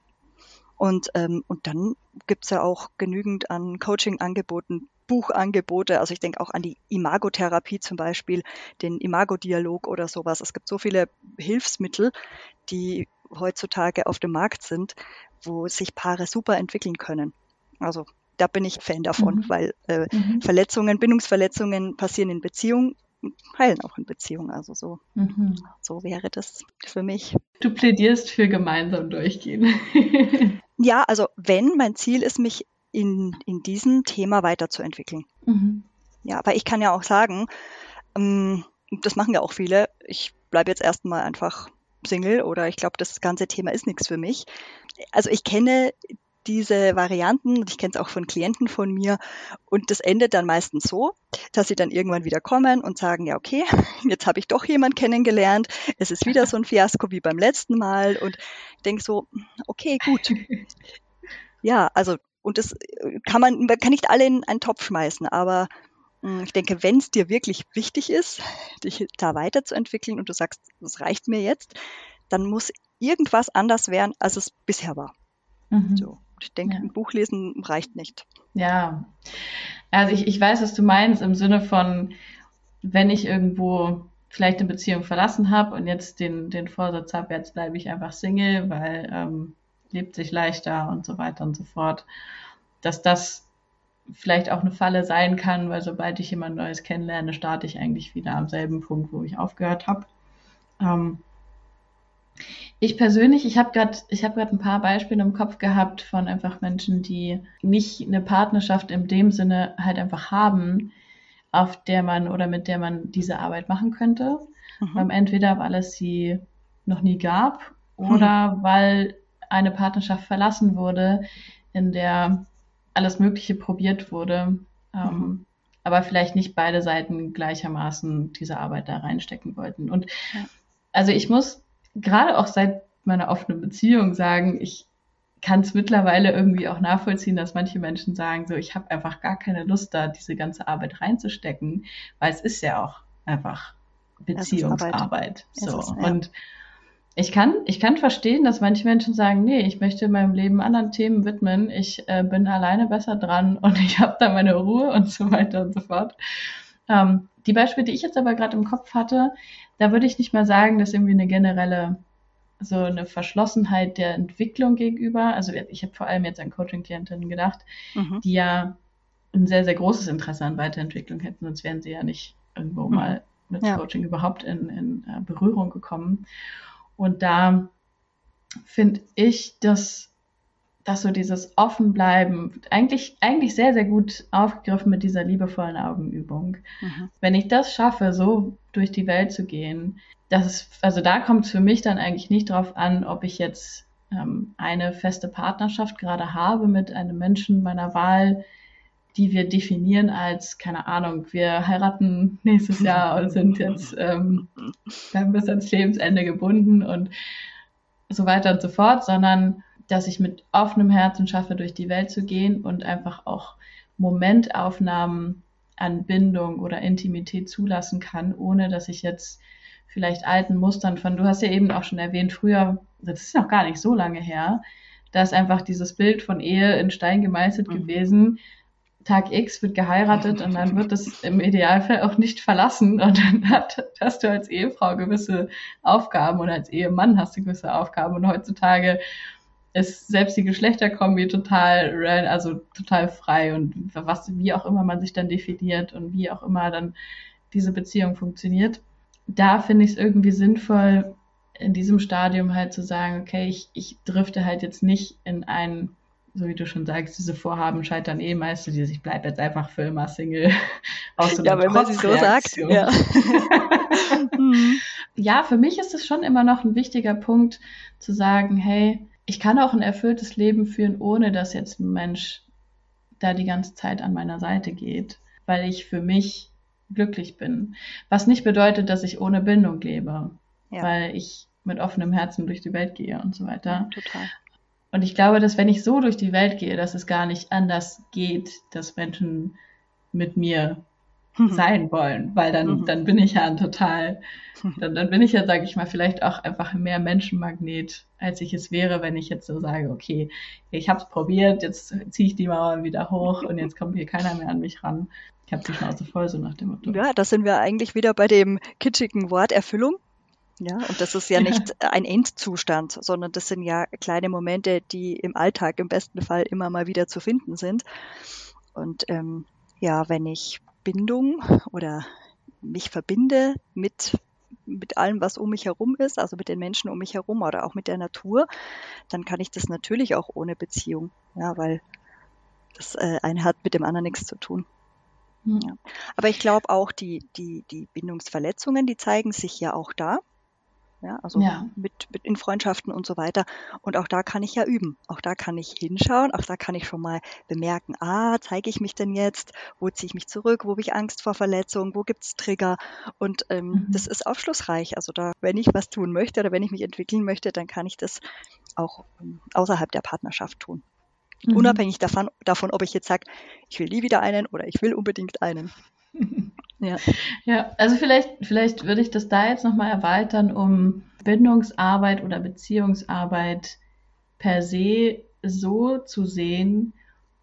Und, ähm, und dann gibt's ja auch genügend an Coaching-Angeboten, Buchangebote. Also ich denke auch an die Imagotherapie zum Beispiel, den Imagodialog oder sowas. Es gibt so viele Hilfsmittel, die heutzutage auf dem Markt sind, wo sich Paare super entwickeln können. Also da bin ich Fan davon, mhm. weil äh, mhm. Verletzungen, Bindungsverletzungen passieren in Beziehungen, heilen auch in Beziehungen. Also so, mhm. so wäre das für mich. Du plädierst für gemeinsam durchgehen. ja, also wenn mein Ziel ist, mich in, in diesem Thema weiterzuentwickeln. Mhm. Ja, aber ich kann ja auch sagen, ähm, das machen ja auch viele, ich bleibe jetzt erstmal einfach Single oder ich glaube, das ganze Thema ist nichts für mich. Also ich kenne diese Varianten, ich kenne es auch von Klienten von mir, und das endet dann meistens so, dass sie dann irgendwann wieder kommen und sagen, ja, okay, jetzt habe ich doch jemand kennengelernt, es ist wieder so ein Fiasko wie beim letzten Mal und ich denke so, okay, gut. Ja, also und das äh, kann man, man kann nicht alle in einen Topf schmeißen, aber hm, ich denke, wenn es dir wirklich wichtig ist, dich da weiterzuentwickeln und du sagst, das reicht mir jetzt, dann muss irgendwas anders werden, als es bisher war. Mhm. So. Ich denke, ja. ein Buch lesen reicht nicht. Ja, also ich, ich weiß, was du meinst im Sinne von, wenn ich irgendwo vielleicht eine Beziehung verlassen habe und jetzt den, den Vorsatz habe, jetzt bleibe ich einfach Single, weil ähm, lebt sich leichter und so weiter und so fort. Dass das vielleicht auch eine Falle sein kann, weil sobald ich jemand Neues kennenlerne, starte ich eigentlich wieder am selben Punkt, wo ich aufgehört habe. Ähm, ich persönlich, ich habe gerade, ich habe gerade ein paar Beispiele im Kopf gehabt von einfach Menschen, die nicht eine Partnerschaft in dem Sinne halt einfach haben, auf der man oder mit der man diese Arbeit machen könnte. Mhm. Ähm, entweder weil es sie noch nie gab oder mhm. weil eine Partnerschaft verlassen wurde, in der alles Mögliche probiert wurde, ähm, mhm. aber vielleicht nicht beide Seiten gleichermaßen diese Arbeit da reinstecken wollten. Und also ich muss gerade auch seit meiner offenen Beziehung sagen, ich kann es mittlerweile irgendwie auch nachvollziehen, dass manche Menschen sagen, so ich habe einfach gar keine Lust da, diese ganze Arbeit reinzustecken, weil es ist ja auch einfach Beziehungsarbeit. So. Ja. Und ich kann, ich kann verstehen, dass manche Menschen sagen, nee, ich möchte meinem Leben anderen Themen widmen, ich äh, bin alleine besser dran und ich habe da meine Ruhe und so weiter und so fort. Ähm, die Beispiele, die ich jetzt aber gerade im Kopf hatte, da würde ich nicht mal sagen, dass irgendwie eine generelle so eine Verschlossenheit der Entwicklung gegenüber. Also ich habe vor allem jetzt an Coaching-Klientinnen gedacht, mhm. die ja ein sehr, sehr großes Interesse an Weiterentwicklung hätten, sonst wären sie ja nicht irgendwo mhm. mal mit ja. Coaching überhaupt in, in uh, Berührung gekommen. Und da finde ich, dass, dass so dieses Offenbleiben eigentlich, eigentlich sehr, sehr gut aufgegriffen mit dieser liebevollen Augenübung. Mhm. Wenn ich das schaffe, so durch die Welt zu gehen, das ist, also da kommt es für mich dann eigentlich nicht drauf an, ob ich jetzt ähm, eine feste Partnerschaft gerade habe mit einem Menschen meiner Wahl, die wir definieren als, keine Ahnung, wir heiraten nächstes Jahr und sind jetzt ähm, bis ans Lebensende gebunden und so weiter und so fort, sondern dass ich mit offenem Herzen schaffe, durch die Welt zu gehen und einfach auch Momentaufnahmen an Bindung oder Intimität zulassen kann, ohne dass ich jetzt vielleicht alten Mustern von, du hast ja eben auch schon erwähnt, früher, das ist noch gar nicht so lange her, da ist einfach dieses Bild von Ehe in Stein gemeißelt mhm. gewesen, Tag X wird geheiratet und dann wird es im Idealfall auch nicht verlassen und dann hat, hast du als Ehefrau gewisse Aufgaben und als Ehemann hast du gewisse Aufgaben und heutzutage ist selbst die Geschlechterkombi total, also total frei und was, wie auch immer man sich dann definiert und wie auch immer dann diese Beziehung funktioniert. Da finde ich es irgendwie sinnvoll, in diesem Stadium halt zu sagen, okay, ich, ich drifte halt jetzt nicht in ein so wie du schon sagst, diese Vorhaben scheitern eh meist, die ich bleibe jetzt einfach für immer Single. Aus so ja, wenn man sie so sagt. Ja. Mhm. ja, für mich ist es schon immer noch ein wichtiger Punkt zu sagen, hey, ich kann auch ein erfülltes Leben führen, ohne dass jetzt ein Mensch da die ganze Zeit an meiner Seite geht, weil ich für mich glücklich bin. Was nicht bedeutet, dass ich ohne Bindung lebe, ja. weil ich mit offenem Herzen durch die Welt gehe und so weiter. Total. Und ich glaube, dass wenn ich so durch die Welt gehe, dass es gar nicht anders geht, dass Menschen mit mir mhm. sein wollen, weil dann, mhm. dann bin ich ja ein total, dann, dann bin ich ja, sage ich mal, vielleicht auch einfach mehr Menschenmagnet, als ich es wäre, wenn ich jetzt so sage, okay, ich habe es probiert, jetzt ziehe ich die Mauer wieder hoch und jetzt kommt hier keiner mehr an mich ran. Ich habe die Schnauze voll, so nach dem Motto. Ja, da sind wir eigentlich wieder bei dem kitschigen Wort Erfüllung. Ja, und das ist ja nicht ein Endzustand, sondern das sind ja kleine Momente, die im Alltag im besten Fall immer mal wieder zu finden sind. Und ähm, ja, wenn ich Bindung oder mich verbinde mit mit allem, was um mich herum ist, also mit den Menschen um mich herum oder auch mit der Natur, dann kann ich das natürlich auch ohne Beziehung, ja, weil das äh, eine hat mit dem anderen nichts zu tun. Ja. Aber ich glaube auch, die, die, die Bindungsverletzungen, die zeigen sich ja auch da ja, also ja. Mit, mit in Freundschaften und so weiter. Und auch da kann ich ja üben. Auch da kann ich hinschauen. Auch da kann ich schon mal bemerken, ah, zeige ich mich denn jetzt? Wo ziehe ich mich zurück? Wo habe ich Angst vor Verletzungen? Wo gibt es Trigger? Und ähm, mhm. das ist aufschlussreich. Also da, wenn ich was tun möchte oder wenn ich mich entwickeln möchte, dann kann ich das auch ähm, außerhalb der Partnerschaft tun. Mhm. Unabhängig davon, davon, ob ich jetzt sage, ich will nie wieder einen oder ich will unbedingt einen. Ja. ja, also vielleicht, vielleicht würde ich das da jetzt nochmal erweitern, um Bindungsarbeit oder Beziehungsarbeit per se so zu sehen,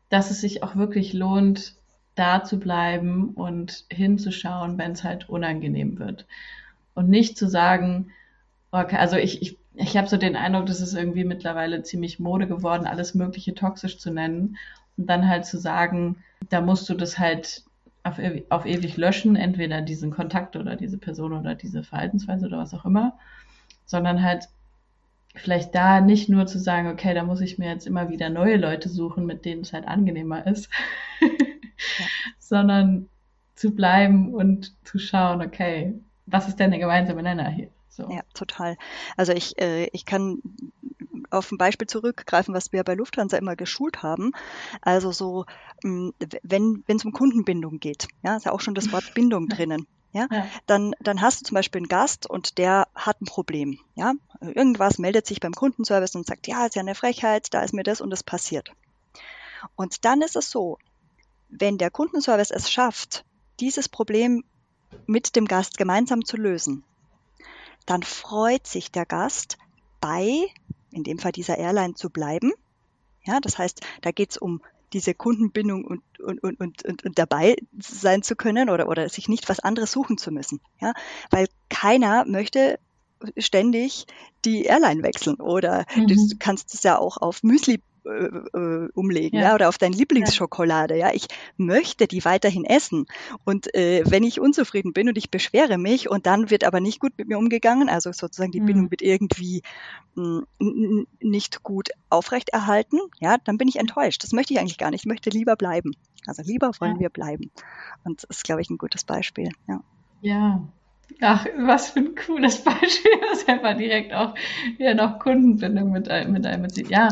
dass es sich auch wirklich lohnt, da zu bleiben und hinzuschauen, wenn es halt unangenehm wird. Und nicht zu sagen, okay, also ich, ich, ich habe so den Eindruck, dass es irgendwie mittlerweile ziemlich Mode geworden, alles Mögliche toxisch zu nennen und dann halt zu sagen, da musst du das halt auf, auf ewig löschen, entweder diesen Kontakt oder diese Person oder diese Verhaltensweise oder was auch immer, sondern halt vielleicht da nicht nur zu sagen, okay, da muss ich mir jetzt immer wieder neue Leute suchen, mit denen es halt angenehmer ist, ja. sondern zu bleiben und zu schauen, okay, was ist denn der gemeinsame Nenner hier? So. Ja, total. Also ich, äh, ich kann auf ein Beispiel zurückgreifen, was wir bei Lufthansa immer geschult haben. Also so, mm, wenn es um Kundenbindung geht, ja, ist ja auch schon das Wort Bindung drinnen. Ja, ja, Dann, dann hast du zum Beispiel einen Gast und der hat ein Problem. Ja, irgendwas meldet sich beim Kundenservice und sagt, ja, ist ja eine Frechheit, da ist mir das und das passiert. Und dann ist es so, wenn der Kundenservice es schafft, dieses Problem mit dem Gast gemeinsam zu lösen, dann freut sich der Gast bei, in dem Fall dieser Airline zu bleiben. Ja, das heißt, da geht es um diese Kundenbindung und, und, und, und, und dabei sein zu können oder, oder sich nicht was anderes suchen zu müssen. Ja, weil keiner möchte ständig die Airline wechseln oder mhm. du kannst es ja auch auf Müsli äh, äh, umlegen, ja. ja. oder auf deine Lieblingsschokolade, ja. Ich möchte die weiterhin essen. Und äh, wenn ich unzufrieden bin und ich beschwere mich und dann wird aber nicht gut mit mir umgegangen, also sozusagen die mhm. Bindung wird irgendwie mh, hm, nicht gut aufrechterhalten, ja, dann bin ich enttäuscht. Das möchte ich eigentlich gar nicht. Ich möchte lieber bleiben. Also lieber wollen ja. wir bleiben. Und das ist, glaube ich, ein gutes Beispiel, ja. Ja, Ach, was für ein cooles Beispiel, das einfach direkt auch ja noch Kundenbindung mit, mit einbezieht. Ja,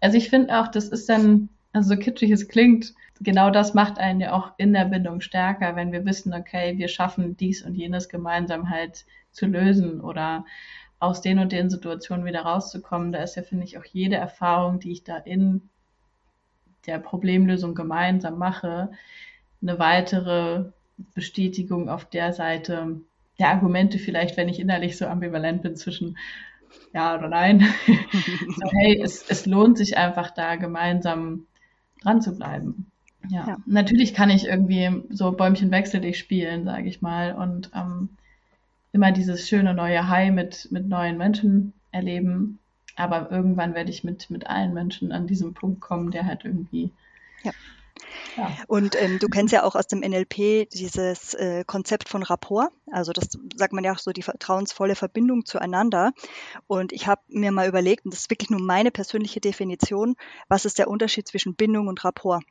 also ich finde auch, das ist dann, also so kitschig es klingt, genau das macht einen ja auch in der Bindung stärker, wenn wir wissen, okay, wir schaffen dies und jenes gemeinsam halt zu lösen oder aus den und den Situationen wieder rauszukommen. Da ist ja, finde ich, auch jede Erfahrung, die ich da in der Problemlösung gemeinsam mache, eine weitere Bestätigung auf der Seite, der Argumente vielleicht, wenn ich innerlich so ambivalent bin zwischen ja oder nein. so, hey, es, es lohnt sich einfach da gemeinsam dran zu bleiben. Ja. ja. natürlich kann ich irgendwie so Bäumchen wechsel dich spielen, sage ich mal, und ähm, immer dieses schöne neue High mit, mit neuen Menschen erleben. Aber irgendwann werde ich mit, mit allen Menschen an diesem Punkt kommen, der halt irgendwie ja. Ja. Und ähm, du kennst ja auch aus dem NLP dieses äh, Konzept von Rapport. Also das sagt man ja auch so die vertrauensvolle Verbindung zueinander. Und ich habe mir mal überlegt, und das ist wirklich nur meine persönliche Definition, was ist der Unterschied zwischen Bindung und Rapport?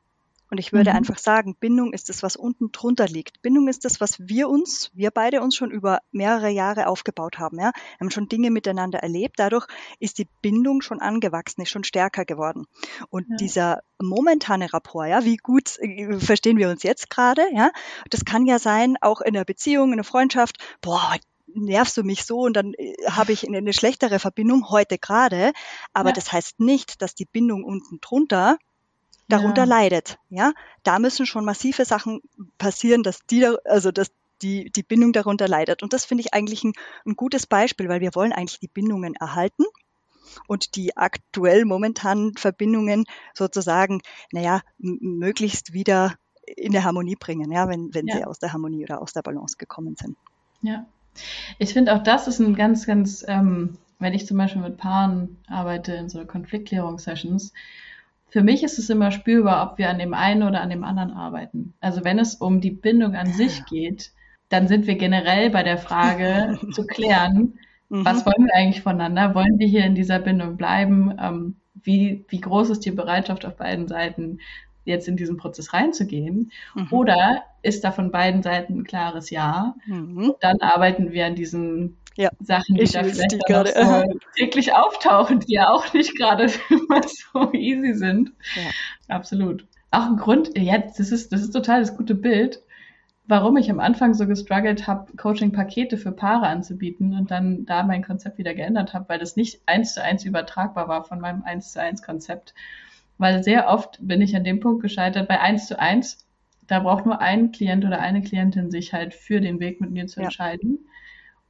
Und ich würde mhm. einfach sagen, Bindung ist das, was unten drunter liegt. Bindung ist das, was wir uns, wir beide uns schon über mehrere Jahre aufgebaut haben. Ja? Wir haben schon Dinge miteinander erlebt. Dadurch ist die Bindung schon angewachsen, ist schon stärker geworden. Und ja. dieser momentane Rapport, ja, wie gut äh, verstehen wir uns jetzt gerade, ja, das kann ja sein, auch in einer Beziehung, in einer Freundschaft, boah, nervst du mich so und dann äh, habe ich eine schlechtere Verbindung heute gerade. Aber ja. das heißt nicht, dass die Bindung unten drunter darunter ja. leidet. Ja, da müssen schon massive Sachen passieren, dass die, also dass die, die Bindung darunter leidet. Und das finde ich eigentlich ein, ein gutes Beispiel, weil wir wollen eigentlich die Bindungen erhalten und die aktuell momentanen Verbindungen sozusagen, naja, möglichst wieder in der Harmonie bringen, ja, wenn, wenn ja. sie aus der Harmonie oder aus der Balance gekommen sind. Ja. Ich finde auch das ist ein ganz, ganz, ähm, wenn ich zum Beispiel mit Paaren arbeite in so Konfliktklärungssessions, für mich ist es immer spürbar, ob wir an dem einen oder an dem anderen arbeiten. Also wenn es um die Bindung an sich geht, dann sind wir generell bei der Frage zu klären, mhm. was wollen wir eigentlich voneinander? Wollen wir hier in dieser Bindung bleiben? Ähm, wie, wie groß ist die Bereitschaft auf beiden Seiten, jetzt in diesen Prozess reinzugehen? Mhm. Oder ist da von beiden Seiten ein klares Ja? Mhm. Dann arbeiten wir an diesen ja, Sachen, die da vielleicht die grade, so täglich auftauchen, die ja auch nicht gerade immer so easy sind. Ja. Absolut. Auch ein Grund, ja, das ist, das ist total das gute Bild, warum ich am Anfang so gestruggelt habe, Coaching-Pakete für Paare anzubieten und dann da mein Konzept wieder geändert habe, weil das nicht eins zu eins übertragbar war von meinem eins zu eins Konzept. Weil sehr oft bin ich an dem Punkt gescheitert, bei eins zu eins, da braucht nur ein Klient oder eine Klientin sich halt für den Weg mit mir zu ja.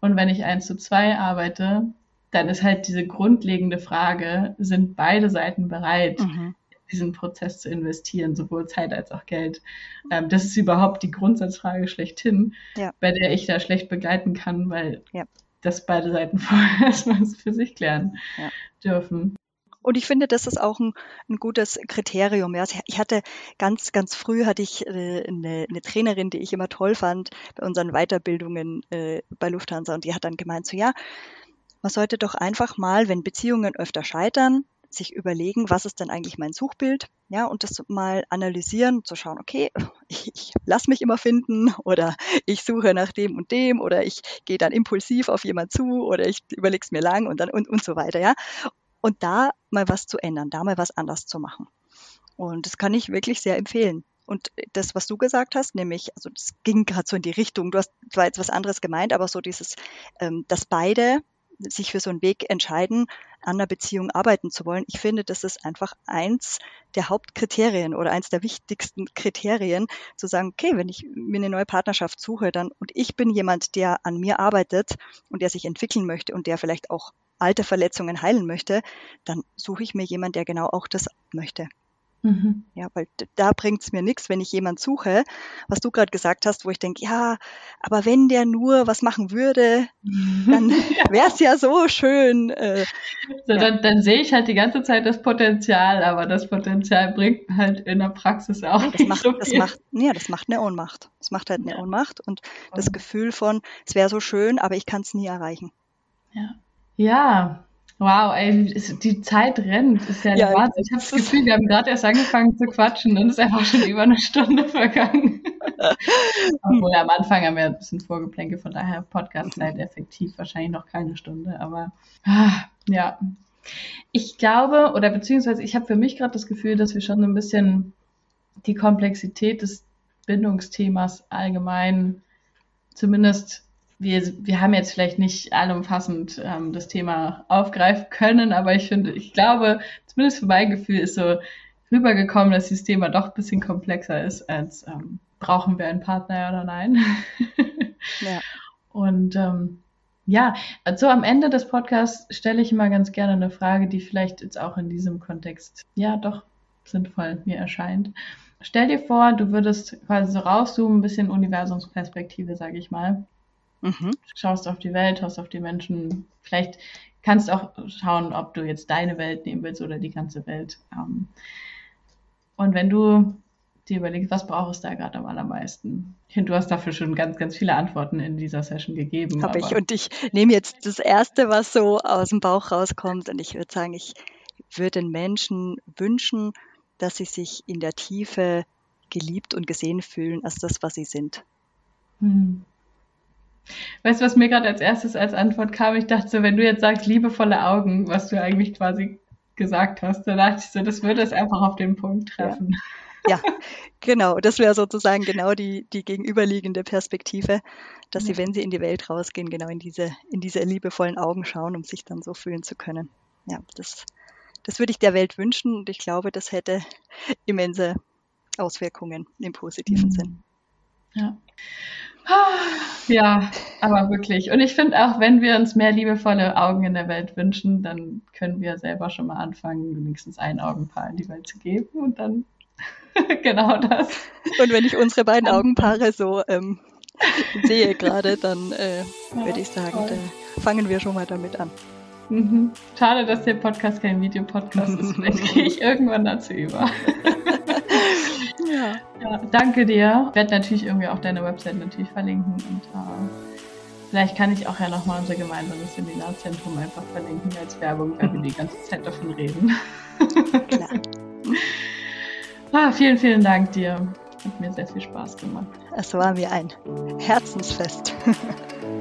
Und wenn ich eins zu zwei arbeite, dann ist halt diese grundlegende Frage, sind beide Seiten bereit, mhm. diesen Prozess zu investieren, sowohl Zeit als auch Geld? Ähm, das ist überhaupt die Grundsatzfrage schlechthin, ja. bei der ich da schlecht begleiten kann, weil ja. das beide Seiten vorher erstmal für sich klären ja. dürfen. Und ich finde, das ist auch ein, ein gutes Kriterium. Ja. Ich hatte ganz, ganz früh hatte ich äh, eine, eine Trainerin, die ich immer toll fand bei unseren Weiterbildungen äh, bei Lufthansa. Und die hat dann gemeint, so ja, man sollte doch einfach mal, wenn Beziehungen öfter scheitern, sich überlegen, was ist denn eigentlich mein Suchbild, ja, und das mal analysieren, zu schauen, okay, ich, ich lass mich immer finden oder ich suche nach dem und dem oder ich gehe dann impulsiv auf jemand zu oder ich überlege es mir lang und dann und, und so weiter, ja und da mal was zu ändern, da mal was anders zu machen. Und das kann ich wirklich sehr empfehlen. Und das, was du gesagt hast, nämlich, also das ging gerade so in die Richtung, du hast zwar jetzt was anderes gemeint, aber so dieses, ähm, dass beide sich für so einen Weg entscheiden, an einer Beziehung arbeiten zu wollen. Ich finde, das ist einfach eins der Hauptkriterien oder eins der wichtigsten Kriterien, zu sagen, okay, wenn ich mir eine neue Partnerschaft suche, dann und ich bin jemand, der an mir arbeitet und der sich entwickeln möchte und der vielleicht auch alte Verletzungen heilen möchte, dann suche ich mir jemanden, der genau auch das möchte. Mhm. Ja, weil da bringt es mir nichts, wenn ich jemand suche, was du gerade gesagt hast, wo ich denke, ja, aber wenn der nur was machen würde, dann wäre es ja so schön. Äh, so, ja. Dann, dann sehe ich halt die ganze Zeit das Potenzial, aber das Potenzial bringt halt in der Praxis auch das nicht macht, so. Das macht, ja, das macht eine Ohnmacht. Das macht halt eine ja. Ohnmacht und das Gefühl von, es wäre so schön, aber ich kann es nie erreichen. Ja. Ja, Wow, ey, die Zeit rennt. Ist ja, ja Wahnsinn. Ich habe das Gefühl, wir haben gerade erst angefangen zu quatschen und es ist einfach schon über eine Stunde vergangen. Obwohl am Anfang haben wir ein bisschen Vorgeplänke, von daher Podcast-Zeit effektiv wahrscheinlich noch keine Stunde, aber ah, ja. Ich glaube, oder beziehungsweise ich habe für mich gerade das Gefühl, dass wir schon ein bisschen die Komplexität des Bindungsthemas allgemein zumindest wir, wir haben jetzt vielleicht nicht allumfassend ähm, das Thema aufgreifen können, aber ich finde, ich glaube, zumindest für mein Gefühl ist so rübergekommen, dass dieses Thema doch ein bisschen komplexer ist, als ähm, brauchen wir einen Partner ja oder nein. ja. Und ähm, ja, also am Ende des Podcasts stelle ich immer ganz gerne eine Frage, die vielleicht jetzt auch in diesem Kontext ja doch sinnvoll mir erscheint. Stell dir vor, du würdest quasi so rauszoomen, ein bisschen Universumsperspektive, sage ich mal. Mhm. Schaust auf die Welt, schaust auf die Menschen. Vielleicht kannst du auch schauen, ob du jetzt deine Welt nehmen willst oder die ganze Welt. Ähm, und wenn du dir überlegst, was brauchst du da gerade am allermeisten? Ich finde, du hast dafür schon ganz, ganz viele Antworten in dieser Session gegeben. Habe ich. Und ich nehme jetzt das Erste, was so aus dem Bauch rauskommt. Und ich würde sagen, ich würde den Menschen wünschen, dass sie sich in der Tiefe geliebt und gesehen fühlen als das, was sie sind. Hm. Weißt du, was mir gerade als erstes als Antwort kam? Ich dachte so, wenn du jetzt sagst, liebevolle Augen, was du eigentlich quasi gesagt hast, dann dachte ich so, das würde es einfach auf den Punkt treffen. Ja, ja genau. Das wäre sozusagen genau die, die gegenüberliegende Perspektive, dass sie, wenn sie in die Welt rausgehen, genau in diese, in diese liebevollen Augen schauen, um sich dann so fühlen zu können. Ja, das, das würde ich der Welt wünschen und ich glaube, das hätte immense Auswirkungen im positiven mhm. Sinn. Ja. Ja, aber wirklich. Und ich finde auch, wenn wir uns mehr liebevolle Augen in der Welt wünschen, dann können wir selber schon mal anfangen, wenigstens ein Augenpaar in die Welt zu geben und dann genau das. Und wenn ich unsere beiden Augenpaare so ähm, sehe gerade, dann äh, ja, würde ich sagen, da fangen wir schon mal damit an. Mhm. Schade, dass der Podcast kein Videopodcast ist. Vielleicht gehe ich irgendwann dazu über. Ja. ja. danke dir. Ich werde natürlich irgendwie auch deine Website natürlich verlinken und äh, vielleicht kann ich auch ja nochmal unser gemeinsames Seminarzentrum einfach verlinken als Werbung, weil wir die ganze Zeit davon reden. Klar. ah, vielen, vielen Dank dir. Hat mir sehr viel Spaß gemacht. Es war mir ein Herzensfest.